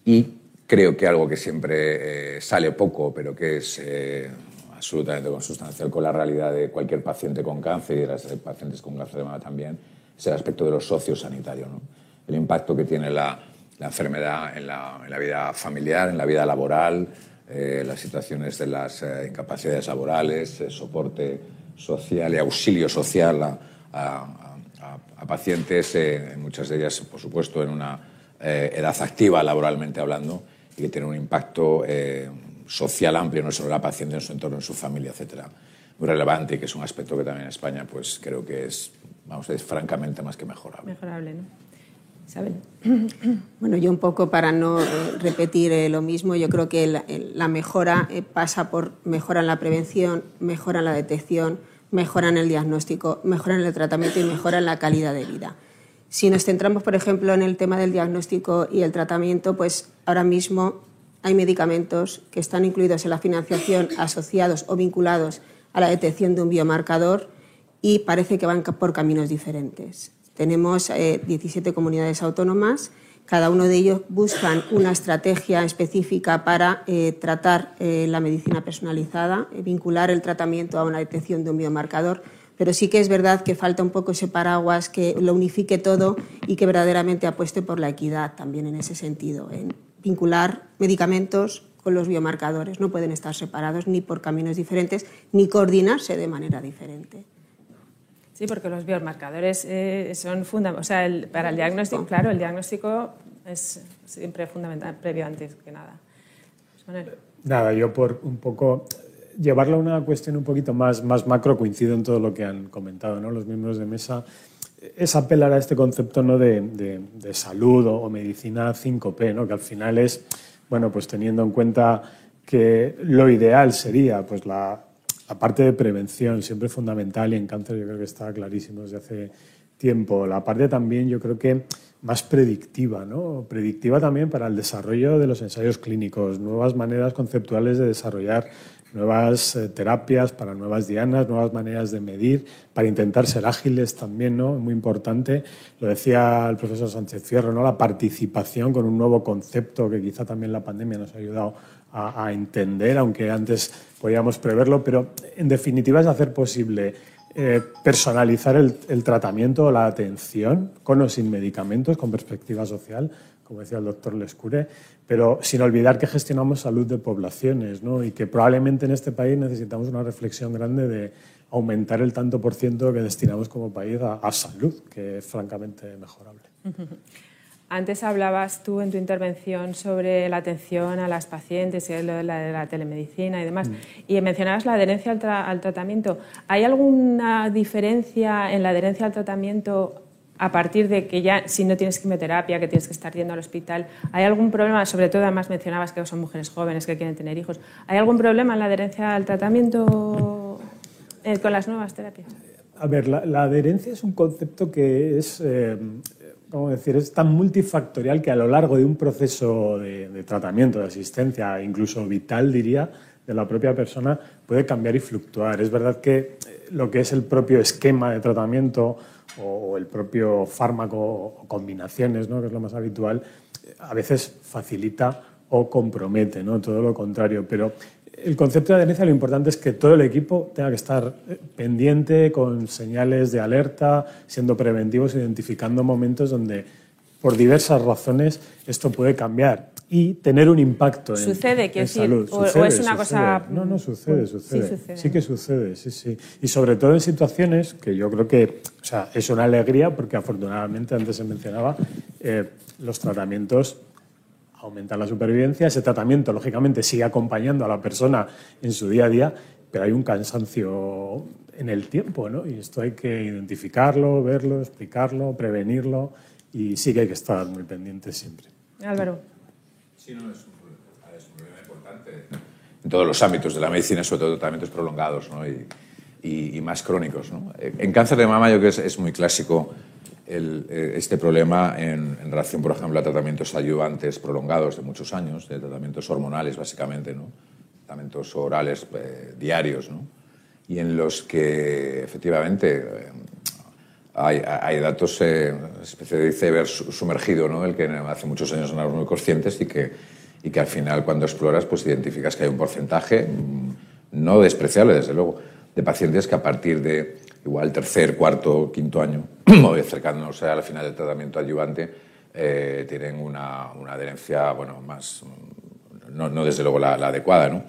Y creo que algo que siempre eh, sale poco, pero que es eh, absolutamente consustancial con la realidad de cualquier paciente con cáncer y de las pacientes con cáncer de mama también, es el aspecto de los socios sanitarios. ¿no? El impacto que tiene la, la enfermedad en la, en la, vida familiar, en la vida laboral, eh, las situaciones de las eh, incapacidades laborales, eh, soporte social y auxilio social a, a, a pacientes, muchas de ellas, por supuesto, en una edad activa laboralmente hablando, y que tiene un impacto eh, social amplio, no solo en la paciente, en su entorno, en su familia, etcétera, muy relevante y que es un aspecto que también en España pues creo que es, vamos a decir, francamente más que mejorable. Mejorable, ¿no? Bueno, yo un poco para no eh, repetir eh, lo mismo, yo creo que la, la mejora eh, pasa por mejora en la prevención, mejora en la detección, mejora en el diagnóstico, mejora en el tratamiento y mejora en la calidad de vida. Si nos centramos, por ejemplo, en el tema del diagnóstico y el tratamiento, pues ahora mismo hay medicamentos que están incluidos en la financiación asociados o vinculados a la detección de un biomarcador y parece que van por caminos diferentes. Tenemos eh, 17 comunidades autónomas, cada uno de ellos buscan una estrategia específica para eh, tratar eh, la medicina personalizada, eh, vincular el tratamiento a una detección de un biomarcador pero sí que es verdad que falta un poco ese paraguas que lo unifique todo y que verdaderamente apueste por la equidad también en ese sentido, en vincular medicamentos con los biomarcadores. No pueden estar separados ni por caminos diferentes ni coordinarse de manera diferente. Sí, porque los biomarcadores eh, son fundamentales. O sea, el, para el diagnóstico, claro, el diagnóstico es siempre fundamental, previo antes que nada. Nada, yo por un poco llevarlo a una cuestión un poquito más, más macro, coincido en todo lo que han comentado ¿no? los miembros de mesa, es apelar a este concepto ¿no? de, de, de salud o, o, medicina 5P, ¿no? que al final es, bueno, pues teniendo en cuenta que lo ideal sería pues la, la parte de prevención, siempre fundamental, y en cáncer yo creo que está clarísimo desde hace tiempo. La parte también yo creo que más predictiva, ¿no? predictiva también para el desarrollo de los ensayos clínicos, nuevas maneras conceptuales de desarrollar nuevas eh, terapias para nuevas dianas, nuevas maneras de medir, para intentar ser ágiles también, ¿no? Muy importante, lo decía el profesor Sánchez Fierro, ¿no? La participación con un nuevo concepto que quizá también la pandemia nos ha ayudado a, a entender, aunque antes podíamos preverlo, pero en definitiva es hacer posible eh, personalizar el, el, tratamiento o la atención con o sin medicamentos, con perspectiva social, como decía el doctor Lescure, pero sin olvidar que gestionamos salud de poblaciones ¿no? y que probablemente en este país necesitamos una reflexión grande de aumentar el tanto por ciento que destinamos como país a, a salud, que es francamente mejorable. Antes hablabas tú en tu intervención sobre la atención a las pacientes y lo de la, de la telemedicina y demás, mm. y mencionabas la adherencia al, al, tratamiento. ¿Hay alguna diferencia en la adherencia al tratamiento a partir de que ya, si no tienes quimioterapia, que tienes que estar yendo al hospital, ¿hay algún problema? Sobre todo, además mencionabas que son mujeres jóvenes que quieren tener hijos. ¿Hay algún problema en la adherencia al tratamiento eh, con las nuevas terapias? A ver, la, adherencia es un concepto que es... Eh, decir? Es tan multifactorial que a lo largo de un proceso de, tratamiento, de asistencia, incluso vital, diría, de la propia persona, puede cambiar y fluctuar. Es verdad que eh, lo que es el propio esquema de tratamiento o, el propio fármaco o combinaciones, ¿no? que es lo más habitual, eh, a veces facilita o compromete, ¿no? todo lo contrario. Pero el concepto de adherencia lo importante es que todo el equipo tenga que estar eh, pendiente con señales de alerta, siendo preventivos, identificando momentos donde por diversas razones esto puede cambiar y tener un impacto en, ¿Sucede, en salud. O, sucede, o es una cosa... No, no, sucede, sucede. Sí, sucede. Sí que sucede, sí, sí. Y sobre todo en situaciones que yo creo que o sea, es una alegría porque afortunadamente, antes se mencionaba, eh, los tratamientos aumentar la supervivencia. Ese tratamiento, lógicamente, sigue acompañando a la persona en su día a día, pero hay un cansancio en el tiempo, ¿no? Y esto hay que identificarlo, verlo, explicarlo, prevenirlo y sí que hay que estar muy pendiente siempre. Álvaro. Sí, no, es un, problema importante en todos los ámbitos de la medicina, sobre todo tratamientos prolongados ¿no? y, y, más crónicos. ¿no? En cáncer de mama yo creo que es muy clásico eh, este problema en, relación, por ejemplo, a tratamientos ayudantes prolongados de muchos años, de tratamientos hormonales básicamente, ¿no? tratamientos orales eh, diarios, ¿no? y en los que efectivamente eh, hay, hay, datos, eh, especie de iceberg sumergido, ¿no? el que hace muchos años no éramos muy conscientes y que, y que al final cuando exploras pues identificas que hay un porcentaje mm, no despreciable, desde luego, de pacientes que a partir de igual tercer, cuarto, quinto año, o acercándose al final del tratamiento adyuvante, eh, tienen una, una, adherencia, bueno, más, no, no desde luego la, adecuada, ¿no?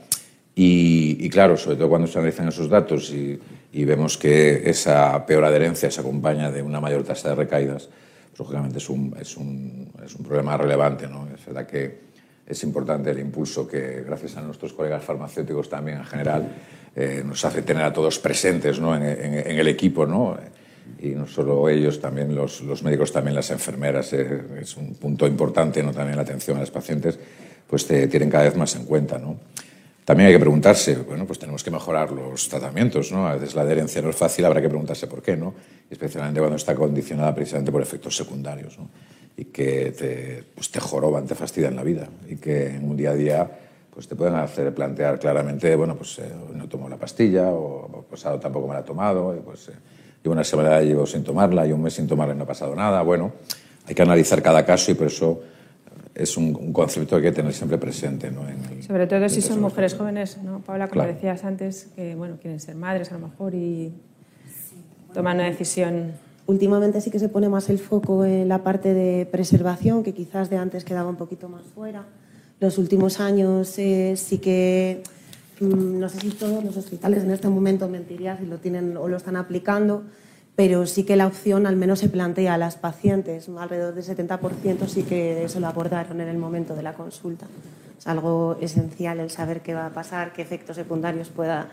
Y, claro, sobre todo cuando se analizan esos datos y, y, vemos que esa peor adherencia se acompaña de una mayor tasa de recaídas, pues lógicamente es un, es un, es un problema relevante, ¿no? Es verdad que es importante el impulso que, gracias a nuestros colegas farmacéuticos también en general, eh, nos hace tener a todos presentes ¿no? en, el equipo, ¿no? y no solo ellos, también los, médicos, también las enfermeras, eh, es un punto importante, ¿no? también la atención a los pacientes, pues te tienen cada vez más en cuenta. ¿no? También hay que preguntarse, bueno, pues tenemos que mejorar los tratamientos, ¿no? A veces la adherencia no es fácil, habrá que preguntarse por qué, ¿no? Especialmente cuando está condicionada precisamente por efectos secundarios, ¿no? Y que te, pues te joroban, te fastidian la vida y que en un día a día pues te pueden hacer plantear claramente, bueno, pues eh, no tomo la pastilla o pues ahora tampoco me la he tomado, y pues eh, llevo una semana llevo sin tomarla y un mes sin tomarla y no ha pasado nada. Bueno, hay que analizar cada caso y por eso es un, concepto que hay que tener siempre presente. ¿no? Sobre todo si son mujeres jóvenes, ¿no? Paula, como decías antes, que bueno, quieren ser madres a lo mejor y toman una decisión. Últimamente sí que se pone más el foco en la parte de preservación, que quizás de antes quedaba un poquito más fuera los últimos años eh, sí que, mm, no sé si todos los hospitales en este momento mentiría si lo tienen o lo están aplicando, pero sí que la opción al menos se plantea a las pacientes, alrededor del 70% sí que eso lo abordaron en el momento de la consulta. Es algo esencial el saber qué va a pasar, qué efectos secundarios pueda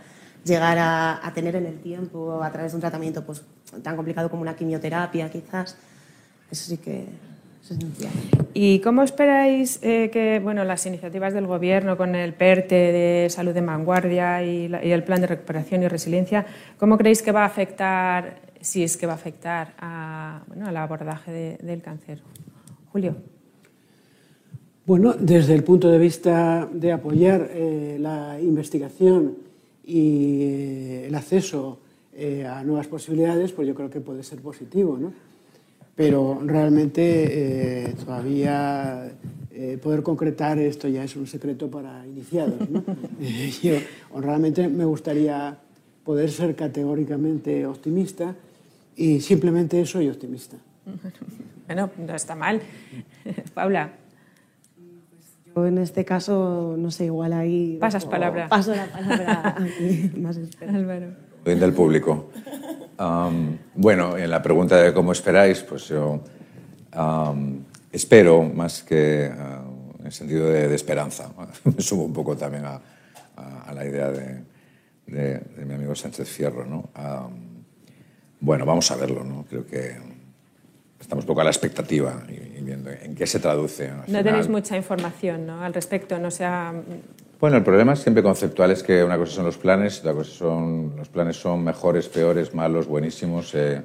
llegar a, tener en el tiempo a través de un tratamiento pues, tan complicado como una quimioterapia quizás. Eso sí que ¿Y cómo esperáis eh, que bueno, las iniciativas del Gobierno con el PERTE de salud de vanguardia y, el plan de recuperación y resiliencia, cómo creéis que va a afectar, si es que va a afectar a, bueno, al abordaje del cáncer? Julio. Bueno, desde el punto de vista de apoyar eh, la investigación y eh, el acceso a nuevas posibilidades, pues yo creo que puede ser positivo, ¿no? Pero realmente eh, todavía eh, poder concretar esto ya es un secreto para iniciados. ¿no? Eh, yo realmente me gustaría poder ser categóricamente optimista y simplemente soy optimista. Bueno, no está mal. Paula. Yo en este caso, no sé, igual ahí... Pasas palabra. Paso la palabra a más Álvaro. Del público bueno, en la pregunta de cómo esperáis, pues yo espero, más que en el sentido de, esperanza, me sumo un poco también a, la idea de, mi amigo Sánchez Fierro. ¿no? bueno, vamos a verlo. ¿no? Creo que estamos un poco a la expectativa y, viendo en qué se traduce. No tenéis mucha información ¿no? al respecto, no sea... Bueno, el problema siempre conceptual, es que una cosa son los planes, otra cosa son los planes son mejores, peores, malos, buenísimos, eh,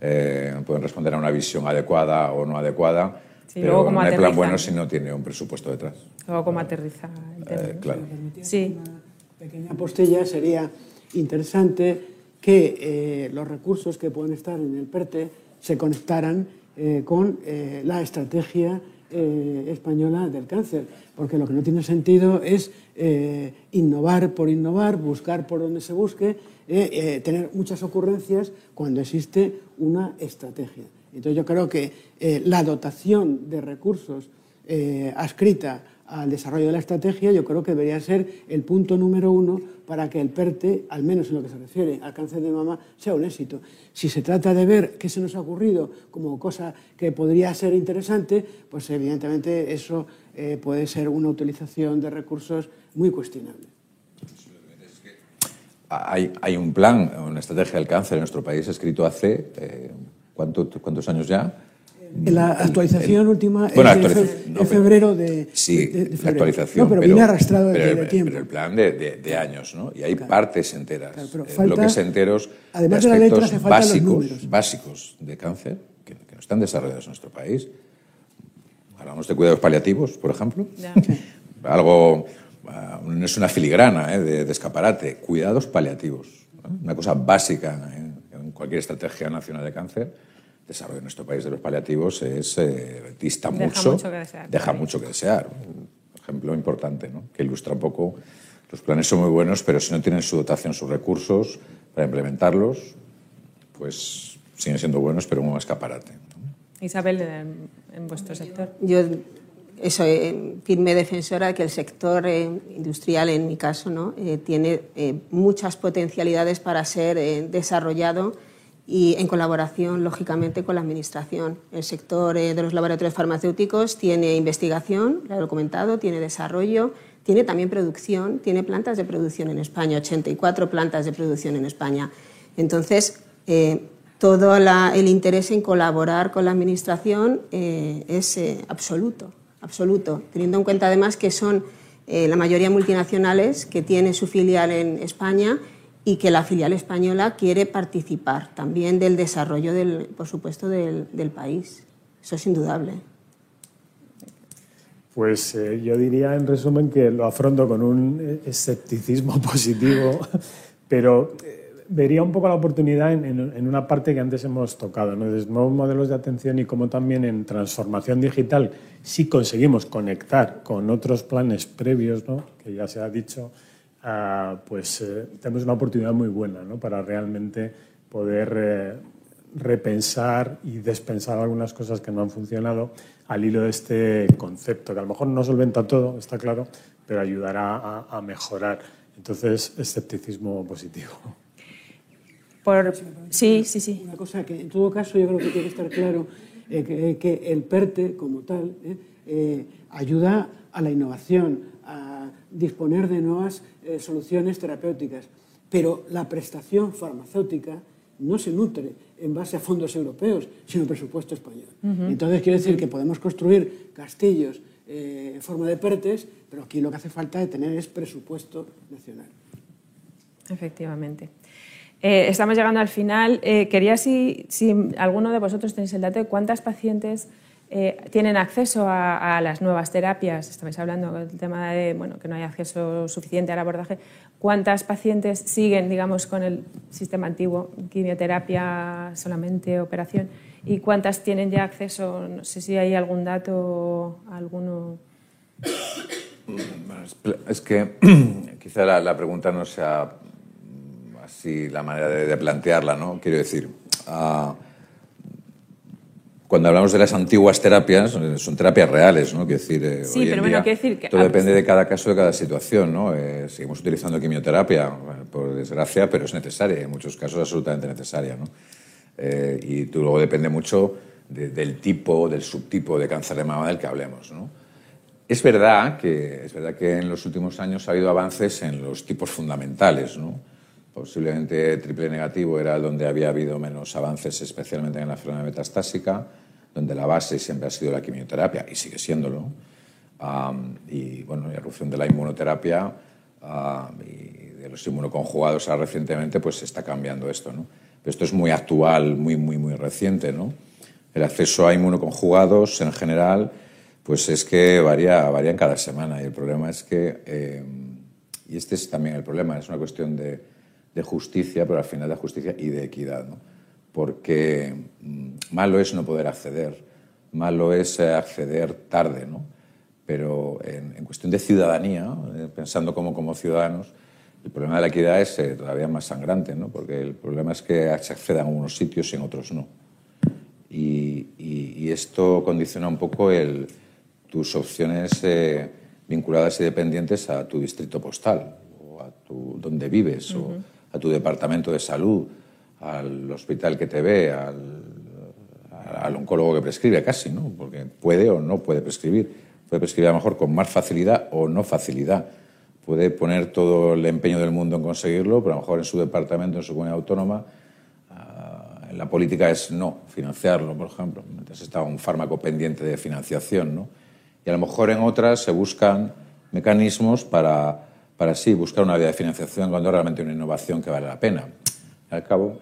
eh, pueden responder a una visión adecuada o no adecuada, pero no hay plan bueno si no tiene un presupuesto detrás. Luego cómo aterriza eh, claro. Sí. Una pequeña postilla sería interesante que los recursos que pueden estar en el PERTE se conectaran con la estrategia española del cáncer, porque lo que no tiene sentido es eh, innovar por innovar, buscar por donde se busque, eh, eh, tener muchas ocurrencias cuando existe una estrategia. Entonces yo creo que la dotación de recursos adscrita al desarrollo de la estrategia, yo creo que debería ser el punto número uno para que el PERTE, al menos en lo que se refiere al cáncer de mama, sea un éxito. Si se trata de ver qué se nos ha ocurrido como cosa que podría ser interesante, pues evidentemente eso eh, puede ser una utilización de recursos muy cuestionable. Hay, un plan, una estrategia del cáncer en nuestro país escrito hace, eh, ¿cuántos años ya? La actualización última es de, febrero de, sí, la actualización. No, pero, viene arrastrado desde el tiempo. Pero el plan de, años, ¿no? Y hay partes enteras, eh, bloques enteros además de, aspectos básicos, básicos de cáncer que, no están desarrollados en nuestro país. Hablamos de cuidados paliativos, por ejemplo. Algo, ah, no es una filigrana eh, de, escaparate, cuidados paliativos. Una cosa básica en cualquier estrategia nacional de cáncer desarrollo en nuestro país de los paliativos es eh, dista deja mucho, mucho que desear, deja mucho que desear. Un ejemplo importante, ¿no? que ilustra un poco. Los planes son muy buenos, pero si no tienen su dotación, sus recursos para implementarlos, pues siguen siendo buenos, pero un escaparate. Isabel, en, vuestro sector. Yo soy eh, firme defensora de que el sector eh, industrial, en mi caso, ¿no? Eh, tiene muchas potencialidades para ser desarrollado y en colaboración, lógicamente, con la Administración. El sector eh, de los laboratorios farmacéuticos tiene investigación, lo he comentado, tiene desarrollo, tiene también producción, tiene plantas de producción en España, 84 plantas de producción en España. Entonces, eh, todo el interés en colaborar con la Administración eh, es absoluto, absoluto, teniendo en cuenta además que son la mayoría multinacionales que tienen su filial en España y que la filial española quiere participar también del desarrollo, del, por supuesto, del, país. Eso es indudable. Pues eh, yo diría en resumen que lo afronto con un eh, escepticismo positivo, pero eh, vería un poco la oportunidad en, una parte que antes hemos tocado, ¿no? desde nuevos modelos de atención y como también en transformación digital, si conseguimos conectar con otros planes previos, ¿no? que ya se ha dicho, Ah, pues eh, tenemos una oportunidad muy buena ¿no? para realmente poder eh, repensar y despensar algunas cosas que no han funcionado al hilo de este concepto, que a lo mejor no solventa todo, está claro, pero ayudará a, mejorar. Entonces, escepticismo positivo. Por... Sí, sí, sí. Una cosa que en todo caso yo creo que tiene que estar claro eh, que, el PERTE como tal ayuda a la innovación, a disponer de nuevas eh, soluciones terapéuticas, pero la prestación farmacéutica no se nutre en base a fondos europeos, sino presupuesto español. Entonces quiere decir que podemos construir castillos eh, en forma de PERTES, pero aquí lo que hace falta de tener es presupuesto nacional. Efectivamente. Eh, estamos llegando al final. quería si, si alguno de vosotros tenéis el dato de cuántas pacientes eh, tienen acceso a, las nuevas terapias. Estabais hablando del tema de bueno, que no hay acceso suficiente al abordaje. ¿Cuántas pacientes siguen, digamos, con el sistema antiguo, quimioterapia solamente, operación? ¿Y cuántas tienen ya acceso? No sé si hay algún dato, alguno. Es que quizá la, pregunta no sea así la manera de, plantearla, ¿no? Quiero decir. Uh, cuando hablamos de las antiguas terapias, son terapias reales, ¿no? Quiero decir, eh, sí, pero bueno, quiero decir que... Todo depende de cada caso, de cada situación, ¿no? Eh, seguimos utilizando quimioterapia, por desgracia, pero es necesaria, en muchos casos absolutamente necesaria, ¿no? Eh, y tú luego depende mucho del tipo, del subtipo de cáncer de mama del que hablemos. ¿no? Es, verdad que, es verdad que en los últimos años ha habido avances en los tipos fundamentales. ¿no? Posiblemente triple negativo era donde había habido menos avances, especialmente en la enfermedad metastásica, donde la base siempre ha sido la quimioterapia y sigue siéndolo. y bueno, la erupción de la inmunoterapia y de los inmunoconjugados ahora recientemente, pues está cambiando esto. ¿no? Pero esto es muy actual, muy, muy, muy reciente. ¿no? El acceso a inmunoconjugados en general, pues es que varía, varía en cada semana. Y el problema es que, eh, y este es también el problema, es una cuestión de, de justicia, pero al final de justicia y de equidad. ¿no? Porque mm, malo es no poder acceder, malo es eh, acceder tarde, ¿no? pero en, en cuestión de ciudadanía, eh, pensando como, como ciudadanos, el problema de la equidad es eh, todavía más sangrante, ¿no? porque el problema es que se acceda a unos sitios y en otros no. Y, esto condiciona un poco el, tus opciones eh, vinculadas y dependientes a tu distrito postal, o a tu, donde vives, o a tu departamento de salud, al hospital que te ve, al, al oncólogo que prescribe, casi, ¿no? porque puede o no puede prescribir. Puede prescribir a lo mejor con más facilidad o no facilidad puede poner todo el empeño del mundo en conseguirlo, pero a lo mejor en su departamento, en su comunidad autónoma, uh, la política es no financiarlo, por ejemplo. Entonces está un fármaco pendiente de financiación, ¿no? Y a lo mejor en otras se buscan mecanismos para, para sí buscar una vía de financiación cuando realmente una innovación que vale la pena. Al cabo,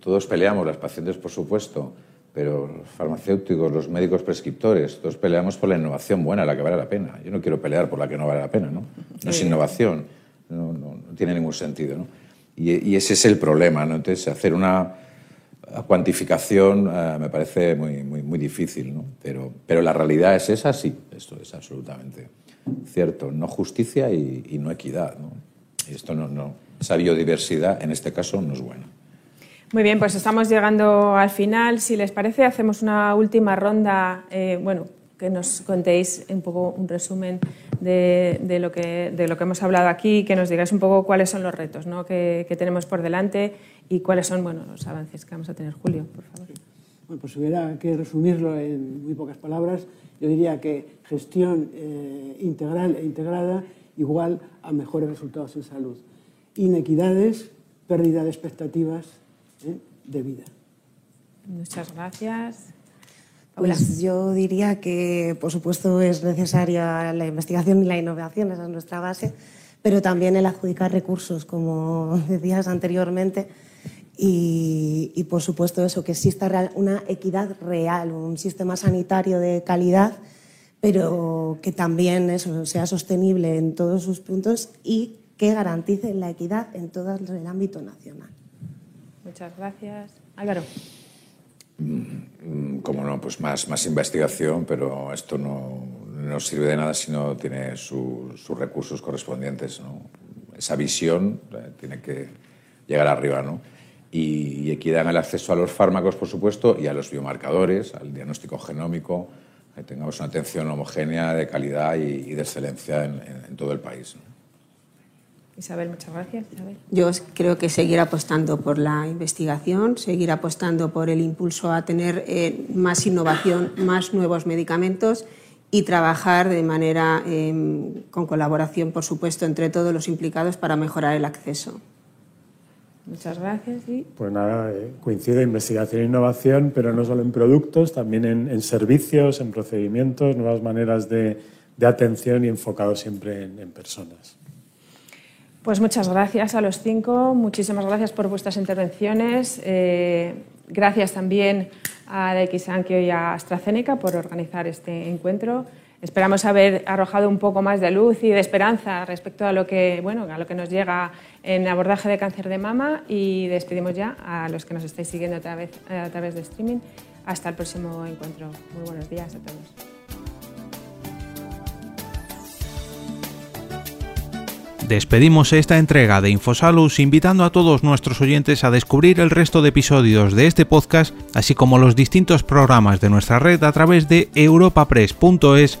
todos peleamos, las pacientes, por supuesto, pero los farmacéuticos, los médicos prescriptores, todos peleamos por la innovación buena, la que vale la pena. Yo no quiero pelear por la que no vale la pena, ¿no? No es innovación, no, no, tiene ningún sentido, ¿no? Y, y, ese es el problema, ¿no? Entonces, hacer una cuantificación uh, me parece muy, muy, muy difícil, ¿no? Pero, pero la realidad es esa, sí, esto es absolutamente cierto. No justicia y, y no equidad, ¿no? Y esto no, no, esa biodiversidad, en este caso, no es buena. Muy bien, pues estamos llegando al final. Si les parece, hacemos una última ronda. Eh, bueno, que nos contéis un poco un resumen de, de, lo que, de lo que hemos hablado aquí, que nos digáis un poco cuáles son los retos ¿no? que, que, tenemos por delante y cuáles son bueno, los avances que vamos a tener. Julio, por favor. Bueno, pues si hubiera que resumirlo en muy pocas palabras, yo diría que gestión eh, integral e integrada igual a mejores resultados en salud. Inequidades, pérdida de expectativas, ¿eh? de vida. Muchas gracias. Pues yo diría que, por supuesto, es necesaria la investigación y la innovación, esa es nuestra base, pero también el adjudicar recursos, como decías anteriormente, y, y por supuesto eso, que exista real, una equidad real, un sistema sanitario de calidad, pero que también eso sea sostenible en todos sus puntos y que garantice la equidad en todo el ámbito nacional. Muchas gracias. Álvaro. Mm, como no, pues más, más investigación, pero esto no, no sirve de nada si no tiene su, sus recursos correspondientes. ¿no? Esa visión eh, tiene que llegar arriba. ¿no? Y, y equidad en el acceso a los fármacos, por supuesto, y a los biomarcadores, al diagnóstico genómico, que tengamos una atención homogénea, de calidad y, y de excelencia en, en, en todo el país. ¿no? Isabel, muchas gracias. Isabel. Yo creo que seguir apostando por la investigación, seguir apostando por el impulso a tener eh, más innovación, más nuevos medicamentos y trabajar de manera eh, con colaboración, por supuesto, entre todos los implicados para mejorar el acceso. Muchas gracias. ¿Y? Pues nada, eh, coincide investigación e innovación, pero no solo en productos, también en, en servicios, en procedimientos, nuevas maneras de, de atención y enfocado siempre en, en personas. Pues muchas gracias a los cinco, muchísimas gracias por vuestras intervenciones. Eh, gracias también a Sankyo y a AstraZeneca por organizar este encuentro. Esperamos haber arrojado un poco más de luz y de esperanza respecto a lo que, bueno, a lo que nos llega en abordaje de cáncer de mama y despedimos ya a los que nos estáis siguiendo a través, a través de streaming. Hasta el próximo encuentro. Muy buenos días a todos. Despedimos esta entrega de Infosalus invitando a todos nuestros oyentes a descubrir el resto de episodios de este podcast, así como los distintos programas de nuestra red a través de europapress.es